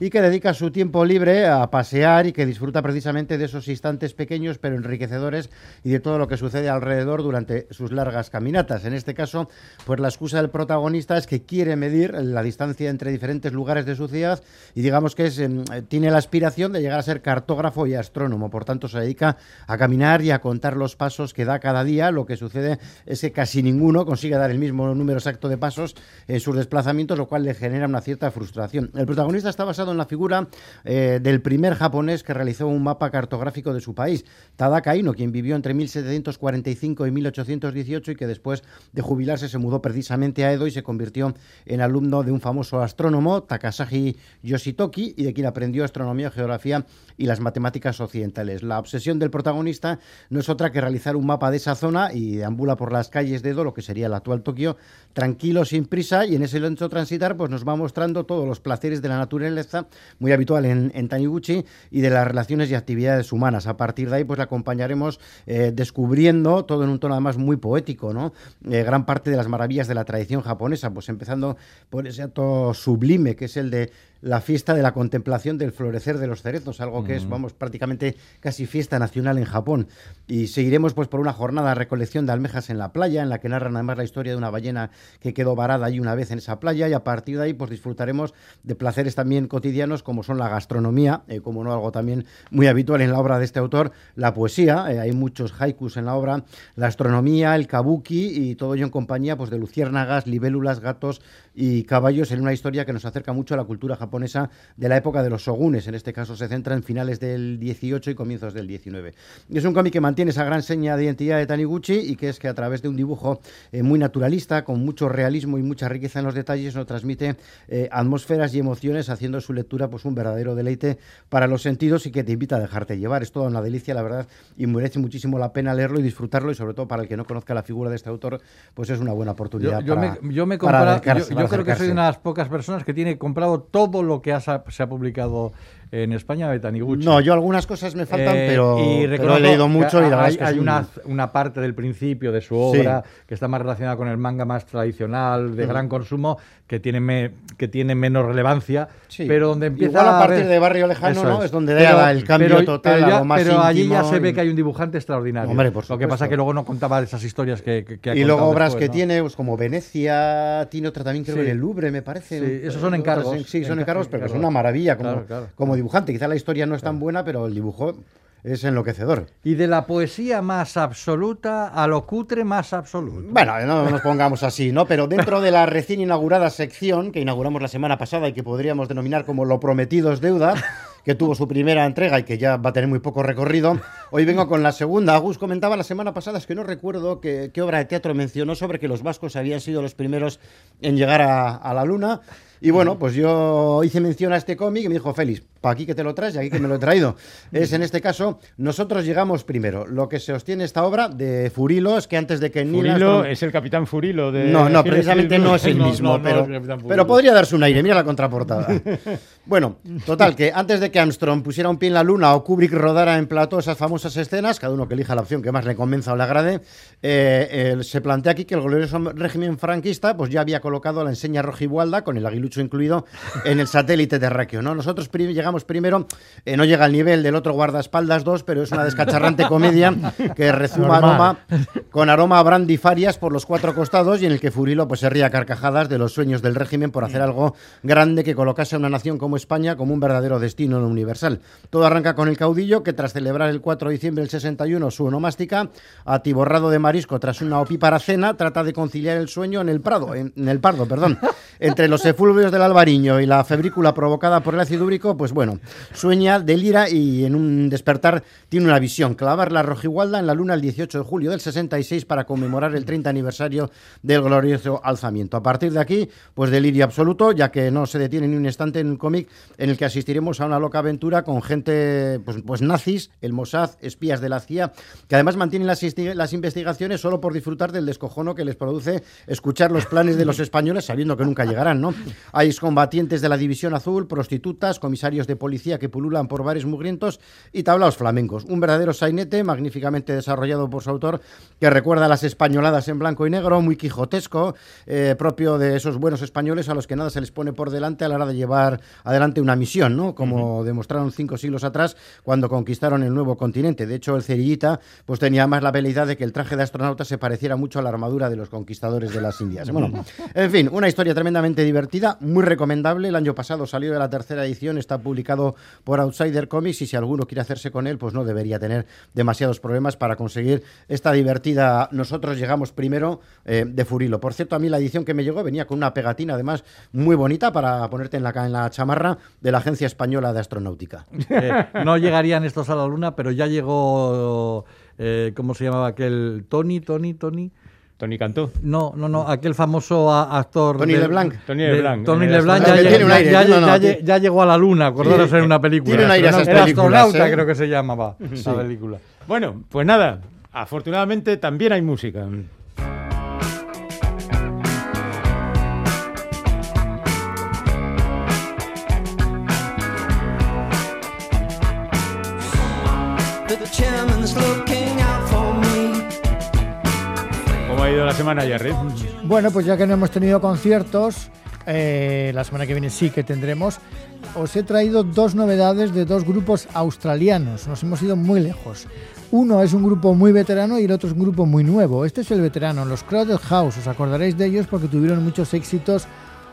y que dedica su tiempo libre a pasear y que disfruta precisamente de esos instantes pequeños pero enriquecedores y de todo lo que sucede alrededor durante sus largas caminatas. En este caso, pues la excusa del protagonista es que quiere medir la distancia entre diferentes lugares de su ciudad y digamos que es, em, tiene la aspiración de llegar a ser cartógrafo y astrónomo. Por tanto, se dedica a caminar y a contar los pasos que da cada día. Lo que sucede es que casi ninguno consigue dar el mismo número exacto de pasos en sus desplazamientos, lo cual le genera una cierta frustración. El protagonista está basado en la figura eh, del primer japonés que realizó un mapa cartográfico de su país, Tadaka Ino, quien vivió entre 1745 y 1818 y que después de jubilarse se mudó precisamente a Edo y se convirtió en alumno de un famoso astrónomo, Takasaji Yoshitoki, y de quien aprendió astronomía, geografía y las matemáticas occidentales. La obsesión del protagonista no es otra que realizar un mapa de esa zona y deambula por las calles de Edo, lo que sería el actual Tokio, tranquilo, sin prisa, y en ese lento transitar pues nos va mostrando todos los placeres de la naturaleza, muy habitual en, Taniguchi, y de las relaciones y actividades humanas. A partir de ahí pues la acompañaremos eh, descubriendo todo en un tono además muy poético, ¿no? Eh, gran parte de las maravillas de la tradición japonesa, pues empezando por ese acto sublime que es el de la fiesta de la contemplación del florecer de los cerezos, algo que es, vamos, prácticamente casi fiesta nacional en Japón. Y seguiremos pues por una jornada de recolección de almejas en la playa, en la que narran además la historia de una ballena que quedó varada ahí una vez en esa playa, y a partir de ahí pues disfrutaremos de placeres también cotidianos como son la gastronomía, eh, como no algo también muy habitual en la obra de este autor, la poesía, eh, hay muchos haikus en la obra, la astronomía, el kabuki y todo ello en compañía pues de luciérnagas, libélulas, gatos y caballos en una historia que nos acerca mucho a la cultura japonesa de la época de los shogunes. En este caso se centra en finales del 18 y comienzos del 19. Es un cómic que mantiene esa gran seña de identidad de Taniguchi y que es que a través de un dibujo eh, muy naturalista, con mucho realismo y mucha riqueza en los detalles, nos transmite eh, atmósferas y emociones, haciendo su lectura pues un verdadero deleite para los sentidos y que te invita a dejarte llevar. Es toda una delicia, la verdad, y merece muchísimo la pena leerlo y disfrutarlo y sobre todo para el que no conozca la figura de este autor, pues es una buena oportunidad. Yo, para, me, yo me para acercarse, yo- para yo creo que soy una de las pocas personas que tiene comprado todo lo que se ha publicado en España de Taniguchi. No, yo algunas cosas me faltan, Eh, pero, y pero he leído mucho y la verdad hay, es que hay es un- una, una parte del principio de su Sí. obra que está más relacionada con el manga más tradicional, de gran consumo, que tiene, me- que tiene menos relevancia, Sí. pero donde empieza Igual a partir ver- de Barrio Lejano, ¿no? Es donde da el cambio pero- total pero a ya- lo más Pero allí ya se ve que hay un dibujante extraordinario. Hombre, por Lo que pasa supuesto. que luego no contaba esas historias que, que- que ha y luego obras después, que ¿no? tiene, pues como Venecia, tiene otra también creo Sí. en el Louvre, me parece. Sí, esos son encargos. en- Sí, son Enca- encargos, pero que son una maravilla como, Claro, claro. como dibujante. Quizá la historia no es tan buena, pero el dibujo es enloquecedor. Y de la poesía más absoluta a lo cutre más absoluto. Bueno, no nos pongamos así, ¿no? Pero dentro de la recién inaugurada sección que inauguramos la semana pasada y que podríamos denominar como Lo prometido es deuda, que tuvo su primera entrega y que ya va a tener muy poco recorrido, hoy vengo con la segunda. Agus comentaba la semana pasada, es que no recuerdo qué, qué obra de teatro mencionó sobre que los vascos habían sido los primeros en llegar a, a la luna. Y bueno, pues yo hice mención a este cómic y me dijo, Félix, para aquí que te lo traes y aquí que me lo he traído. Es en este caso, nosotros llegamos primero. Lo que se sostiene esta obra de Furilo es que antes de que Furilo es el capitán Furilo de. no, no, precisamente no es el mismo, No, no, pero, el pero podría darse un aire. Mira la contraportada. bueno, total, que antes de que Armstrong pusiera un pie en la luna o Kubrick rodara en plató esas famosas escenas, cada uno que elija la opción que más le convenza o le agrade, eh, eh, se plantea aquí que el glorioso régimen franquista pues ya había colocado la enseña rojigualda, con el incluido, en el satélite terráqueo. ¿no? Nosotros llegamos primero, eh, no llega al nivel del otro guardaespaldas 2, pero es una descacharrante comedia que rezuma aroma con aroma a brandy farias por los cuatro costados y en el que Furilo pues se ría a carcajadas de los sueños del régimen por hacer algo grande que colocase a una nación como España como un verdadero destino universal. Todo arranca con el caudillo que tras celebrar el 4 de diciembre del 61 su onomástica, atiborrado de marisco tras una opípara cena, trata de conciliar el sueño en el Prado, en, en el Pardo, perdón. Entre los efluvios del Albariño y la febrícula provocada por el ácido úrico, pues bueno, sueña, delira y en un despertar tiene una visión, clavar la rojigualda en la luna el 18 de julio del 66 para conmemorar el 30 aniversario del glorioso alzamiento. A partir de aquí, pues delirio absoluto, ya que no se detiene ni un instante en un cómic en el que asistiremos a una loca aventura con gente, pues, pues nazis, el Mossad, espías de la CIA, que además mantienen las investigaciones solo por disfrutar del descojono que les produce escuchar los planes de los españoles sabiendo que nunca llegarán, ¿no? Hay combatientes de la División Azul, prostitutas, comisarios de policía que pululan por bares mugrientos y tablaos flamencos. Un verdadero sainete magníficamente desarrollado por su autor que recuerda a las españoladas en blanco y negro, muy quijotesco, eh, propio de esos buenos españoles a los que nada se les pone por delante a la hora de llevar adelante una misión, ¿no? Como demostraron cinco siglos atrás cuando conquistaron el nuevo continente. De hecho, el cerillita pues tenía más la habilidad de que el traje de astronauta se pareciera mucho a la armadura de los conquistadores de las Indias. Bueno, en fin, una historia tremendamente divertida, muy recomendable. El año pasado salió de la tercera edición, está publicado por Outsider Comics y si alguno quiere hacerse con él, pues no debería tener demasiados problemas para conseguir esta divertida. Nosotros llegamos primero eh, de Furilo. Por cierto, a mí la edición que me llegó venía con una pegatina, además, muy bonita para ponerte en la, en la chamarra de la Agencia Española de Astronáutica. Eh, no llegarían estos a la luna, pero ya llegó, eh, ¿cómo se llamaba aquel? Tony, Tony, Tony. Tony Cantó. No, no, no, aquel famoso actor. Tony de- LeBlanc. Tony LeBlanc. Tony LeBlanc ya, astronauta. ya- llegó a la luna, acordaros Sí, en una película. tiene un aire esas películas, astronauta ¿eh? creo que se llamaba la película. Bueno, pues nada, afortunadamente también hay música. La semana, Jerry? Bueno, pues ya que no hemos tenido conciertos, eh, la semana que viene sí que tendremos, os he traído dos novedades de dos grupos australianos. Nos hemos ido muy lejos. Uno es un grupo muy veterano y el otro es un grupo muy nuevo. Este es el veterano, los Crowded House. Os acordaréis de ellos porque tuvieron muchos éxitos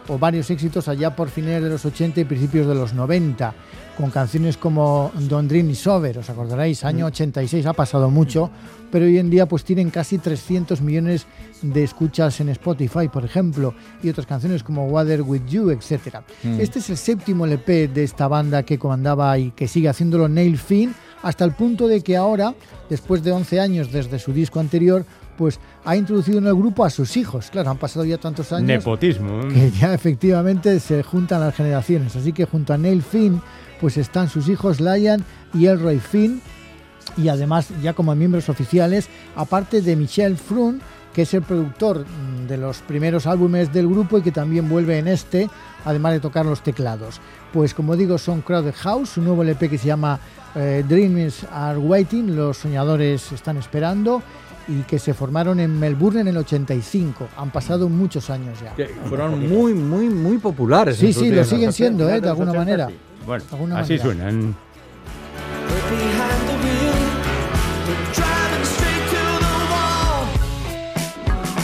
o varios éxitos allá por finales de los 80 y principios de los 90, con canciones como Don't Dream Is Over, os acordaréis, año 86, ha pasado mucho, pero hoy en día pues tienen casi 300 millones de escuchas en Spotify, por ejemplo, y otras canciones como Water With You, etc. Mm. Este es el séptimo LP de esta banda que comandaba y que sigue haciéndolo Neil Finn, hasta el punto de que ahora, después de 11 años desde su disco anterior, pues ha introducido en el grupo a sus hijos. Claro, han pasado ya tantos años Nepotismo. ¿eh? que ya efectivamente se juntan las generaciones. Así que junto a Neil Finn, pues están sus hijos Lion y Elroy Finn, y además ya como miembros oficiales, aparte de Michel Frun, que es el productor mm, de los primeros álbumes del grupo y que también vuelve en este, además de tocar los teclados. Pues como digo, son Crowded House, un nuevo LP que se llama eh, Dreams Are Waiting, los soñadores están esperando, y que se formaron en Melbourne en el 85. Han pasado muchos años ya. Que fueron muy, muy, muy populares. Sí, en sí, lo siguen siendo, ¿eh? de alguna manera. 80, sí. Bueno, alguna así manera. suenan.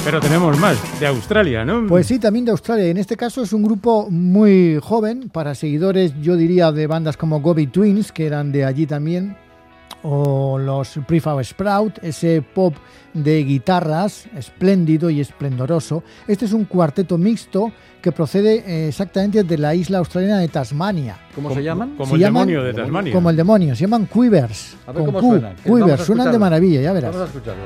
Pero tenemos más, de Australia, ¿no? Pues sí, también de Australia. En este caso es un grupo muy joven para seguidores, yo diría, de bandas como Gobi Twins, que eran de allí también, o los Prefab Sprout, ese pop de guitarras espléndido y esplendoroso. Este es un cuarteto mixto que procede eh, exactamente de la isla australiana de Tasmania. ¿Cómo se llaman? Como Se el llaman- demonio de Tasmania. Como el demonio, se llaman Quivers. A ver con cómo Q. suenan. Quivers, suenan de maravilla, ya verás. Vamos a escucharlo.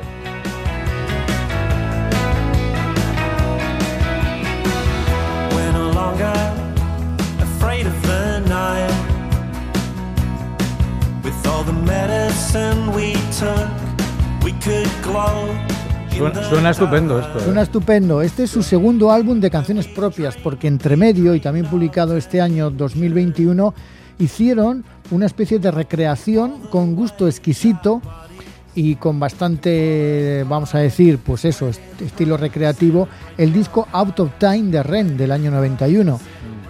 We're no longer afraid of the night. Suena, estupendo esto. ¿eh? Suena estupendo. Este es su segundo álbum de canciones propias, porque entre medio y también publicado este año 2021 hicieron una especie de recreación con gusto exquisito y con bastante, vamos a decir, pues eso, est- estilo recreativo, el disco Out of Time de Ren del año 91.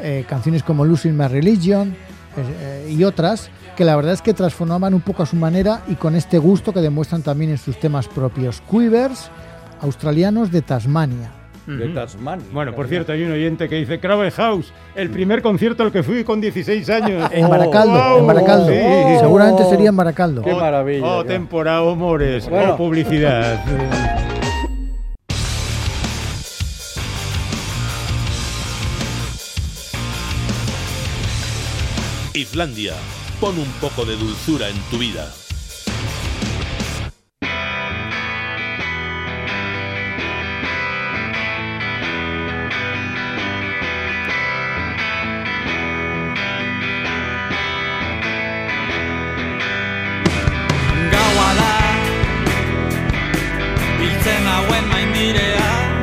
Eh, canciones como Losing My Religion eh, eh, y otras que la verdad es que transformaban un poco a su manera y con este gusto que demuestran también en sus temas propios. Quivers, australianos de Tasmania. De Tasmania. Bueno, por cierto, hay un oyente que dice Crowded House, el primer concierto al que fui con 16 años. En Baracaldo, Oh, en Baracaldo. sí. Seguramente sería en Baracaldo. Qué maravilla. Oh, temporada, oh, mores, Bueno. oh, publicidad. Islandia, pon un poco de dulzura en tu vida.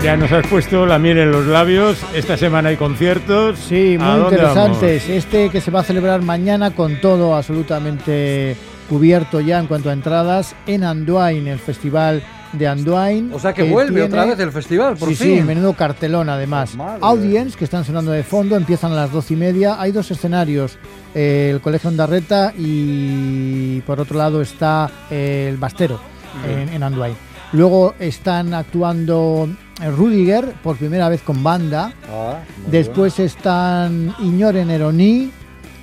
Ya nos has puesto la miel en los labios. Esta semana hay conciertos. Sí, ¿A muy interesantes. Este que se va a celebrar mañana con todo absolutamente cubierto ya en cuanto a entradas en Anduin, el festival de Anduin. O sea que vuelve otra vez el festival, por sí, fin. Sí, menudo cartelón además. Pues. Audience, que están sonando de fondo, empiezan a las doce y media. Hay dos escenarios, eh, el Colegio Ondarreta y por otro lado está eh, el Bastero en, en Anduin. Luego están actuando Rudiger, por primera vez con banda. Ah, Después están Iñore Neroni,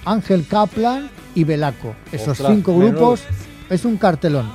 Ángel Kaplan y Belaco. Esos Ostras, cinco menudo. grupos es un cartelón.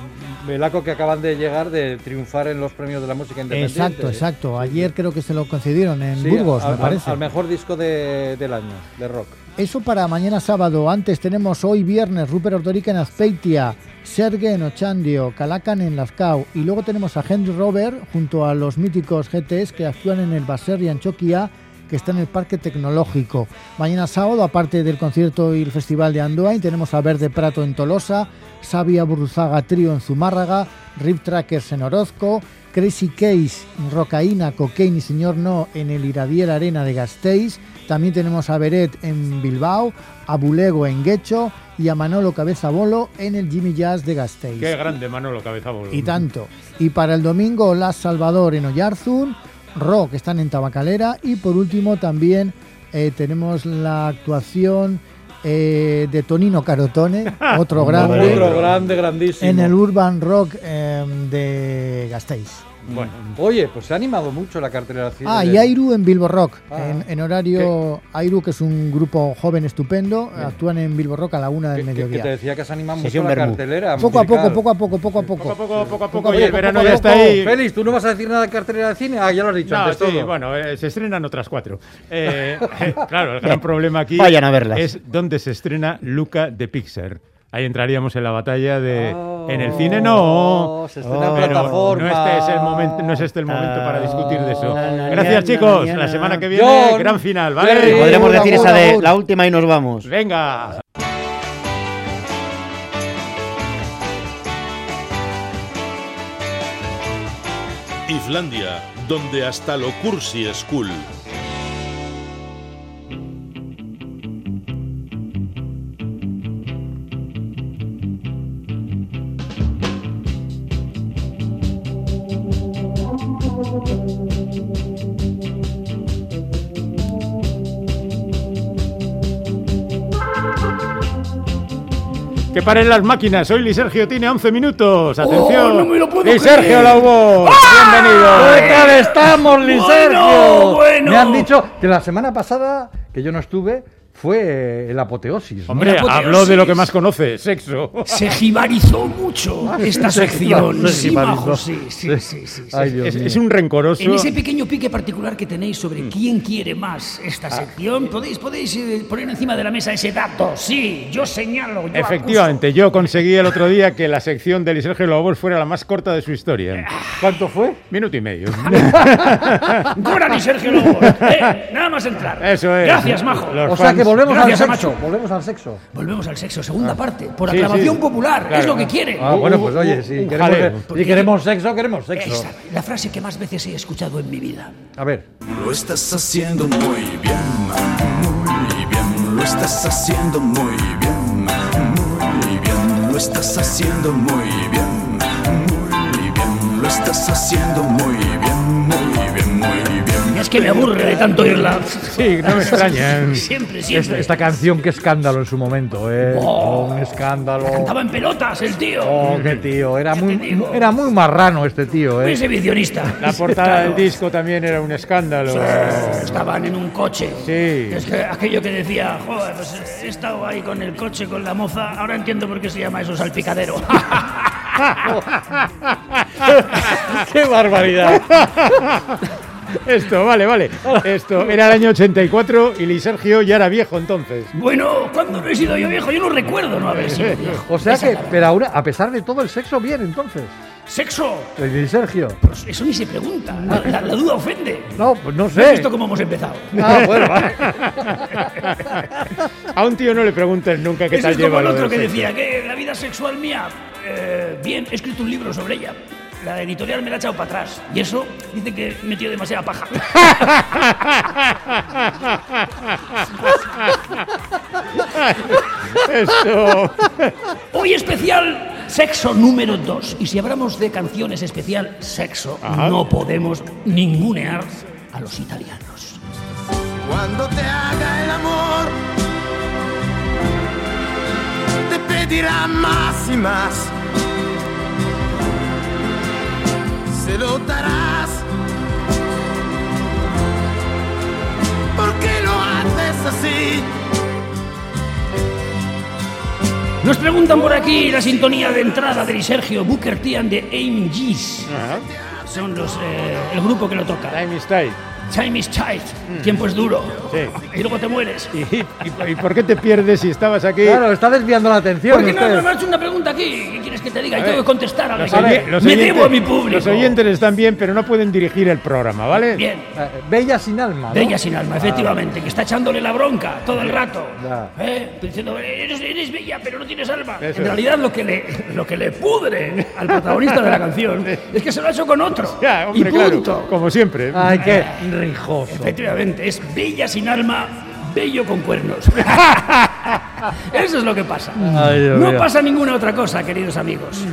Belaco que acaban de llegar de triunfar en los premios de la música independiente. Exacto, exacto. Ayer creo que se lo concedieron en Sí, Burgos, al, me parece. al- al mejor disco de- del año, de rock. Eso para mañana sábado. Antes tenemos hoy viernes Rupert Ordorica en Azpeitia, Serge en Ochandio, Calacan en Lazcao y luego tenemos a Henry Robert junto a los míticos GTS que actúan en el Baserri Anchoquia que está en el Parque Tecnológico. Mañana sábado, aparte del concierto y el Festival de Andoain, tenemos a Verde Prato en Tolosa, Sabia Burruzaga Trío en Zumárraga, Rip Trackers en Orozco, Crazy Case, Rocaína, Cocaine y Señor No en el Iradier Arena de Gasteiz. También tenemos a Beret en Bilbao, a Bulego en Guecho y a Manolo Cabeza Bolo en el Jimmy Jazz de Gasteiz. Qué grande Manolo Cabeza Bolo. Y tanto. Y para el domingo, Las Salvador en Oyarzún, Rock están en Tabacalera y por último también eh, tenemos la actuación eh, de Tonino Carotone, otro grande, Otro grande, grandísimo. en el Urban Rock eh, de Gasteiz. Bueno, oye, pues se ha animado mucho la cartelera. cine Ah, y Airu en Bilbo Rock, Ah. en, en horario Airu, que es un grupo joven estupendo, actúan en Bilbo Rock a la una del Que, que mediodía. te decía que se anima mucho Sesión la Bermú. cartelera. Poco a poco, musical. poco a poco, poco a poco. Poco a poco, poco a poco, Poco a el poco, verano poco a ya está poco. ahí. Félix, ¿tú no vas a decir nada de cartelera de cine? Ah, ya lo has dicho No, antes sí, todo. bueno, eh, se estrenan otras cuatro. Eh, claro, el gran problema aquí Vayan a verlas. es dónde se estrena Luca de Pixar. Ahí entraríamos en la batalla de... Oh, en el cine no. se estrena en Pero plataforma. No, este es el momento, no es este el momento para discutir de eso. na, na, Gracias, na, chicos. na, La na. semana que viene, John, gran final, Jerry. ¿vale? Podríamos Agur, decir esa de la última y nos vamos. Venga. Islandia, donde hasta lo cursi es cool. Que paren las máquinas. Hoy Sergio tiene 11 minutos. Atención. Oh, no me lo puedo Lee Sergio creer. Lobo. Bienvenido. ¿Qué tal estamos, Lisergio? Bueno, bueno. Me han dicho que la semana pasada, que yo no estuve, fue el apoteosis. ¿no? Hombre, apoteosis. habló de lo que más conoce, sexo. Se jibarizó mucho esta sección. Se Sí, jibarizó. sí, sí, sí, sí, sí. Ay, Dios Es, mío. es un rencoroso. En ese pequeño pique particular que tenéis sobre quién quiere más esta sección, podéis, podéis eh, poner encima de la mesa ese dato. Sí, yo señalo. Yo Efectivamente, yo conseguí el otro día que la sección de Sergio Lobos fuera la más corta de su historia. ¿Cuánto fue? Minuto y medio. acuso. Goran y Sergio Lobo. Eh, nada más entrar. Eso es. Gracias, majo. Los O sea que volvemos Gracias, al Macho. sexo. Volvemos al sexo. Volvemos al sexo, segunda parte, por Sí, aclamación sí. popular. Es Claro. lo que quiere. Ah, bueno, pues oye, si queremos, si queremos sexo, queremos sexo. Esa, la frase que más veces he escuchado en mi vida. A ver. Lo estás haciendo muy bien, muy bien. Lo estás haciendo muy bien, muy bien. Lo estás haciendo muy bien, muy bien. Lo estás haciendo muy bien, Es que me aburre de tanto oírla. Sí, no me extraña. Siempre, siempre. esta canción, qué escándalo en su momento, ¿eh? Oh. un escándalo. Cantaba en pelotas el tío. Oh, qué tío. Era muy, era muy marrano este tío, Muy ¿eh? exhibicionista. La portada Claro. del disco también era un escándalo. Estaban en un coche. Sí. Es que aquello que decía, joder, pues he estado ahí con el coche, con la moza, ahora entiendo por qué se llama eso salpicadero. ¡Qué barbaridad! Esto, vale, vale. Esto era el año 84 y Lee Sergio ya era viejo entonces. bueno, ¿cuándo no he sido yo viejo? Yo no recuerdo no haber sido viejo. O sea que, pero ahora, a pesar de todo, el sexo bien, entonces. ¡Sexo! El Sergio. Pues eso ni se pregunta. La, la- la duda ofende. No, pues no ¿Has sé. visto cómo hemos empezado? Ah, bueno, vale. A un tío no le preguntes nunca qué Eso tal es como lleva el otro que sexo. decía que la vida sexual mía, eh, bien, he escrito un libro sobre ella. La editorial me la ha echado para atrás. Y eso dice que he metido demasiada paja. Esto. Hoy especial sexo número 2. Y si hablamos de canciones especial sexo, Ajá. no podemos ningunear a los italianos. Cuando te haga el amor, te pedirá más y más. se lo darás. ¿Por qué lo haces así? Nos preguntan por aquí la sintonía de entrada del Sergio Booker Tian de Aim AMGs. Son los, eh, el grupo que lo toca. Time is time. Time is tight. Tiempo es duro. Sí. Y luego te mueres. ¿Y, y- y por qué te pierdes si estabas aquí? Claro, está desviando la atención. ¿Por qué no, no me has hecho una pregunta aquí? ¿Qué quieres que te diga? A Y ver, tengo que contestar a Los, los Me oyentes- debo a mi público. Los oyentes están bien, pero no pueden dirigir el programa, ¿vale? Bien. Eh, Bella sin alma. ¿no? Bella sin alma, efectivamente, que está echándole la bronca todo el rato. Ya. ¿Eh? Diciendo, eres, eres bella, pero no tienes alma. Eso en realidad, lo que, le, lo que le pudre al protagonista de la canción es que se lo ha hecho con otro. Ya, hombre, y claro, punto. como siempre. Ay, qué rijoso. Efectivamente, es bella sin alma, bello con cuernos. Eso es lo que pasa. Ay, no mío. pasa ninguna otra cosa, queridos amigos.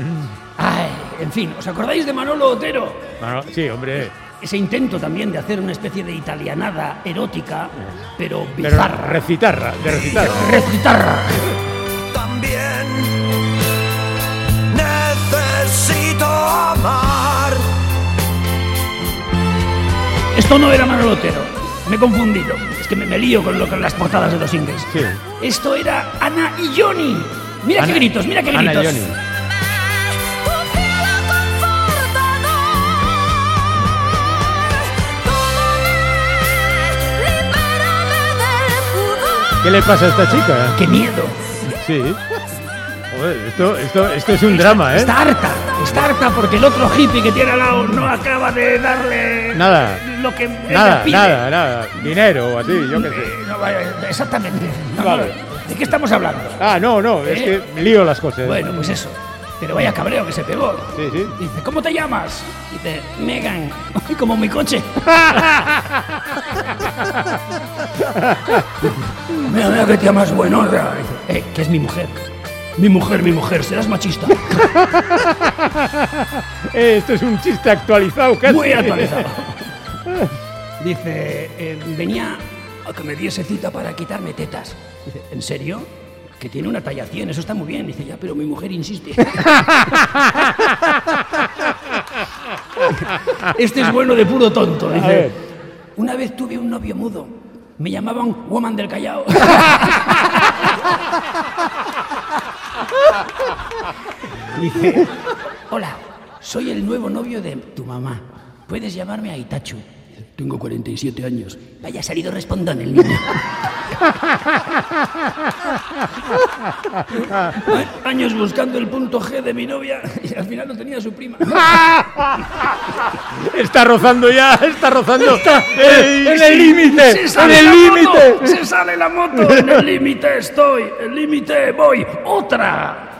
Ay, en fin, ¿os acordáis de Manolo Otero? Bueno, sí, hombre. Ese intento también de hacer una especie de italianada erótica, pero Pero bizarra. recitarra, de recitar. Recitarra. También necesito amar. Esto no era Manolo Otero. Me he confundido. Es que me, me lío con, lo, con las portadas de los singles. Sí. Esto era Ana y Johnny. Mira qué Ana- gritos, mira qué Ana y gritos. Johnny. ¿Qué le pasa a esta chica? ¡Qué miedo! Sí. Joder, esto, esto, esto es un drama, ¿eh? Está harta, está harta porque el otro hippie que tiene al lado no acaba de darle Nada. lo que Nada, pide. nada, nada. Dinero o así, yo qué sé. No, vaya, exactamente. No, Vale. no, ¿De qué estamos hablando? Ah, no, no, es ¿Eh? que me lío las cosas. Bueno, pues eso. Pero vaya cabreo que se pegó. Sí, sí. Dice, ¿cómo te llamas? Dice, Megan. Como mi coche. Mira, mira qué tía más buenota. Dice, eh, que es mi mujer. Mi mujer, mi mujer, serás machista. Esto es un chiste actualizado casi. Muy actualizado. Dice, eh, venía a que me diese cita para quitarme tetas. Dice, ¿en serio? Que tiene una talla 100, eso está muy bien. Dice, ya, pero mi mujer insiste. este es bueno de puro tonto. Dice, una vez tuve un novio mudo. Me llamaban Woman del Callao. Hola, soy el nuevo novio de tu mamá. Puedes llamarme a Itachu. Tengo 47 años. Vaya, ha salido respondón el niño. Años buscando el punto G de mi novia y al final lo tenía su prima. Está rozando ya, está rozando. ¡Ey! en el límite, en el límite. Se sale la moto. En el límite estoy. El límite voy. Otra.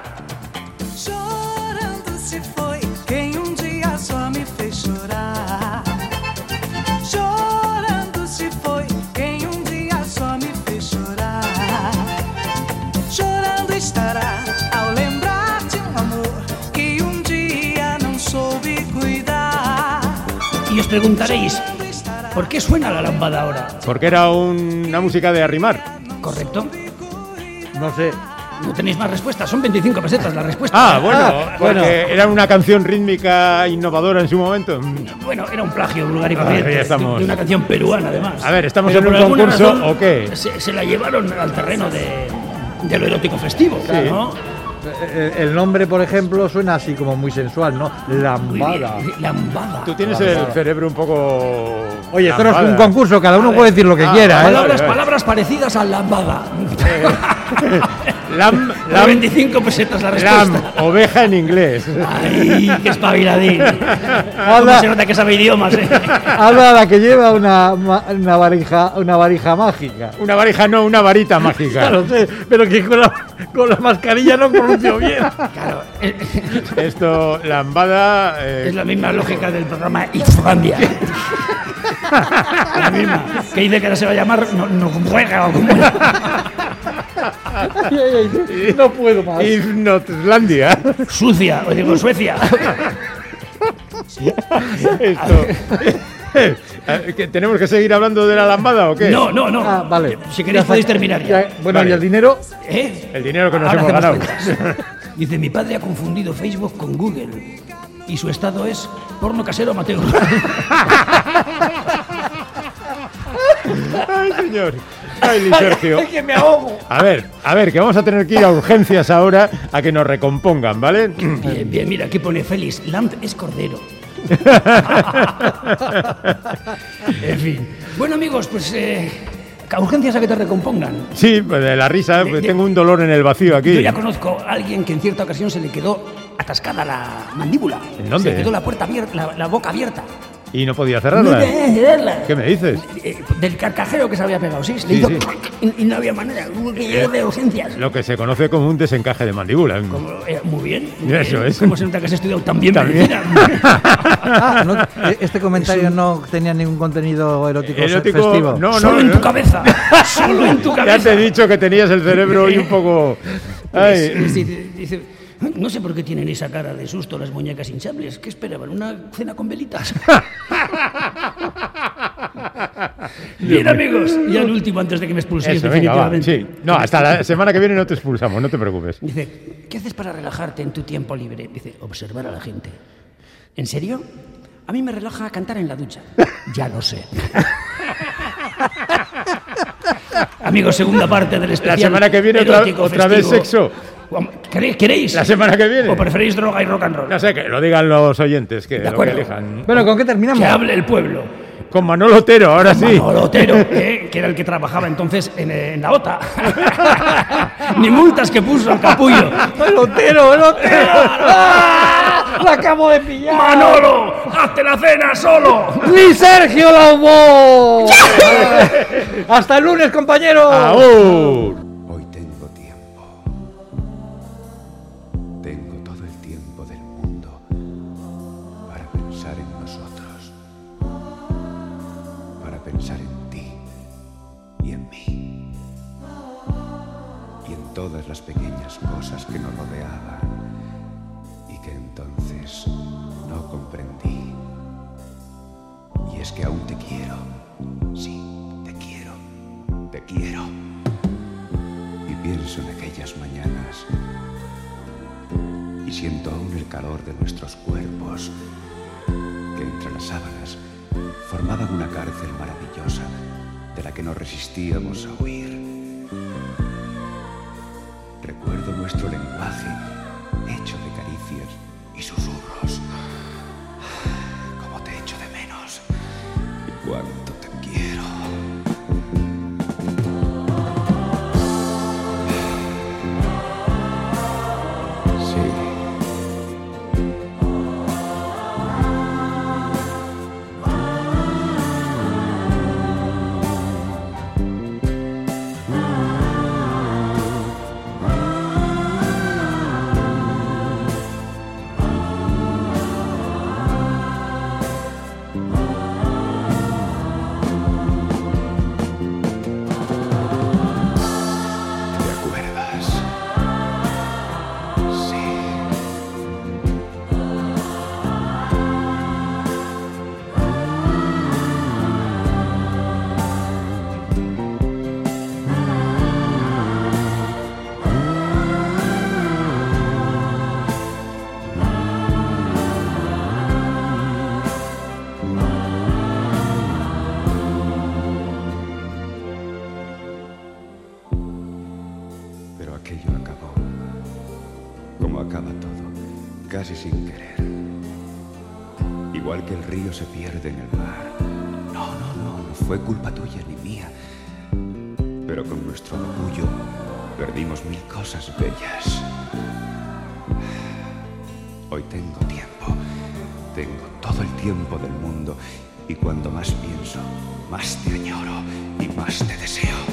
Estará ao lembrar de um amor que um dia não soube cuidar. Y os preguntaréis, ¿por qué suena la lámpara ahora? Porque era un- una música de arrimar. ¿Correcto? No sé. No tenéis más respuestas. Son 25 pesetas la respuesta. Ah, bueno, Ah, porque bueno. era una canción rítmica innovadora en su momento. Bueno, era un plagio vulgar y Ah, corriente, ya estamos. de una canción peruana además. A ver, ¿estamos Pero en un alguna concurso razón o qué? Se, se la llevaron al terreno de, de lo erótico festivo, Claro. ¿no? Eh, El nombre, por ejemplo, suena así como muy sensual, ¿no? Lambada. Lambada. Tú tienes Lambada. el cerebro un poco. Oye, esto no es un concurso, cada uno puede decir lo que Ah, quiera, ¿eh? Palabras, palabras parecidas a lambada. Lam, Por lam, 25 pesetas la lam, respuesta. oveja en inglés. Ay, qué espabiladín. ¿Cómo Habla- se nota que sabe idiomas, eh? Habla la que lleva una, ma- una, varija, una varija mágica. Una varija, no, una varita mágica. Claro, sé, pero que con la, con la mascarilla no pronuncio bien. Claro, eh, Esto, lambada. eh, es la misma lógica del programa Islandia. la misma. Que dice que ahora se va a llamar No, no juega o como. Ay, ay, ay, no puedo más. Hipnotlandia. Sucia, o digo Suecia. Esto. Eh, ¿que ¿Tenemos que seguir hablando de la lambada o qué? No, no, no. Ah, vale. Si queréis podéis terminar ya. ya- Bueno, Vale. ¿y el dinero? ¿Eh? El dinero que nos Ahora hemos ganado. Dice, mi padre ha confundido Facebook con Google. Y su estado es porno casero amateur. Ay, señor. Ay, Sergio. Ay, que me ahogo. A ver, a ver, que vamos a tener que ir a urgencias ahora a que nos recompongan, ¿vale? Bien, bien, mira, aquí pone Félix. Lamp es cordero. en fin. Bueno, amigos, pues. Eh, a urgencias a que te recompongan. Sí, pues de la risa, pues de- tengo un dolor en el vacío aquí. Yo ya conozco a alguien que en cierta ocasión se le quedó atascada la mandíbula. ¿En dónde? Se le quedó la puerta abierta, la, la boca abierta. Y no podía No cerrarla. podía cerrarla. ¿Qué me dices? Eh, del carcajeo que se había pegado, sí. Se le Sí, hizo sí. Y, y no había manera. Hubo que llegar de urgencias. Lo que se conoce como un desencaje de mandíbula. Como, eh, muy bien. Eso es. ¿Cómo se nota que has estudiado tan bien También. medicina? Ah, no, eh, este comentario no tenía ningún contenido erótico, Erótico, festivo. no, Solo no, en no. tu cabeza. Solo en tu Ya cabeza. te he dicho que tenías el cerebro hoy un poco... Ay. Pues, dice, dice, no sé por qué tienen esa cara de susto las muñecas hinchables. ¿Qué esperaban? ¿Una cena con velitas? Bien, amigos. Y al último, antes de que me expulséis Eso, venga, va, definitivamente. sí. No, hasta la semana que viene no te expulsamos, no te preocupes. Dice, ¿qué haces para relajarte en tu tiempo libre? Dice, observar a la gente. ¿En serio? A mí me relaja cantar en la ducha. ya lo sé. Amigos, segunda parte del La especial. semana que viene otra, vez sexo. ¿Queréis? ¿Queréis? La semana que viene. ¿O preferís droga y rock and roll? No sé, que lo digan los oyentes, que De lo que elijan. Bueno, ¿con qué terminamos? Que hable el pueblo. Con Manolo Otero, ahora sí. Manolo Otero, eh, que era el que trabajaba entonces en, en la OTA. Ni multas que puso el capullo. ¡El Otero, el Otero! ¡Ah! ¡La acabo de pillar! ¡Manolo! ¡Hazte la cena solo! ¡Ni Sergio Laubó! ¡Hasta el lunes, compañero! ¡Aún! Calor de nuestros cuerpos que entre las sábanas formaban una cárcel maravillosa de la que no resistíamos a huir. Recuerdo nuestro lenguaje hecho de caricias y susurros. Cómo te echo de menos río se pierde en el mar. No, no, no, no fue culpa tuya ni mía. Pero con nuestro orgullo perdimos mil cosas bellas. Hoy tengo tiempo. Tengo todo el tiempo del mundo. Y cuando más pienso, más te añoro y más te deseo.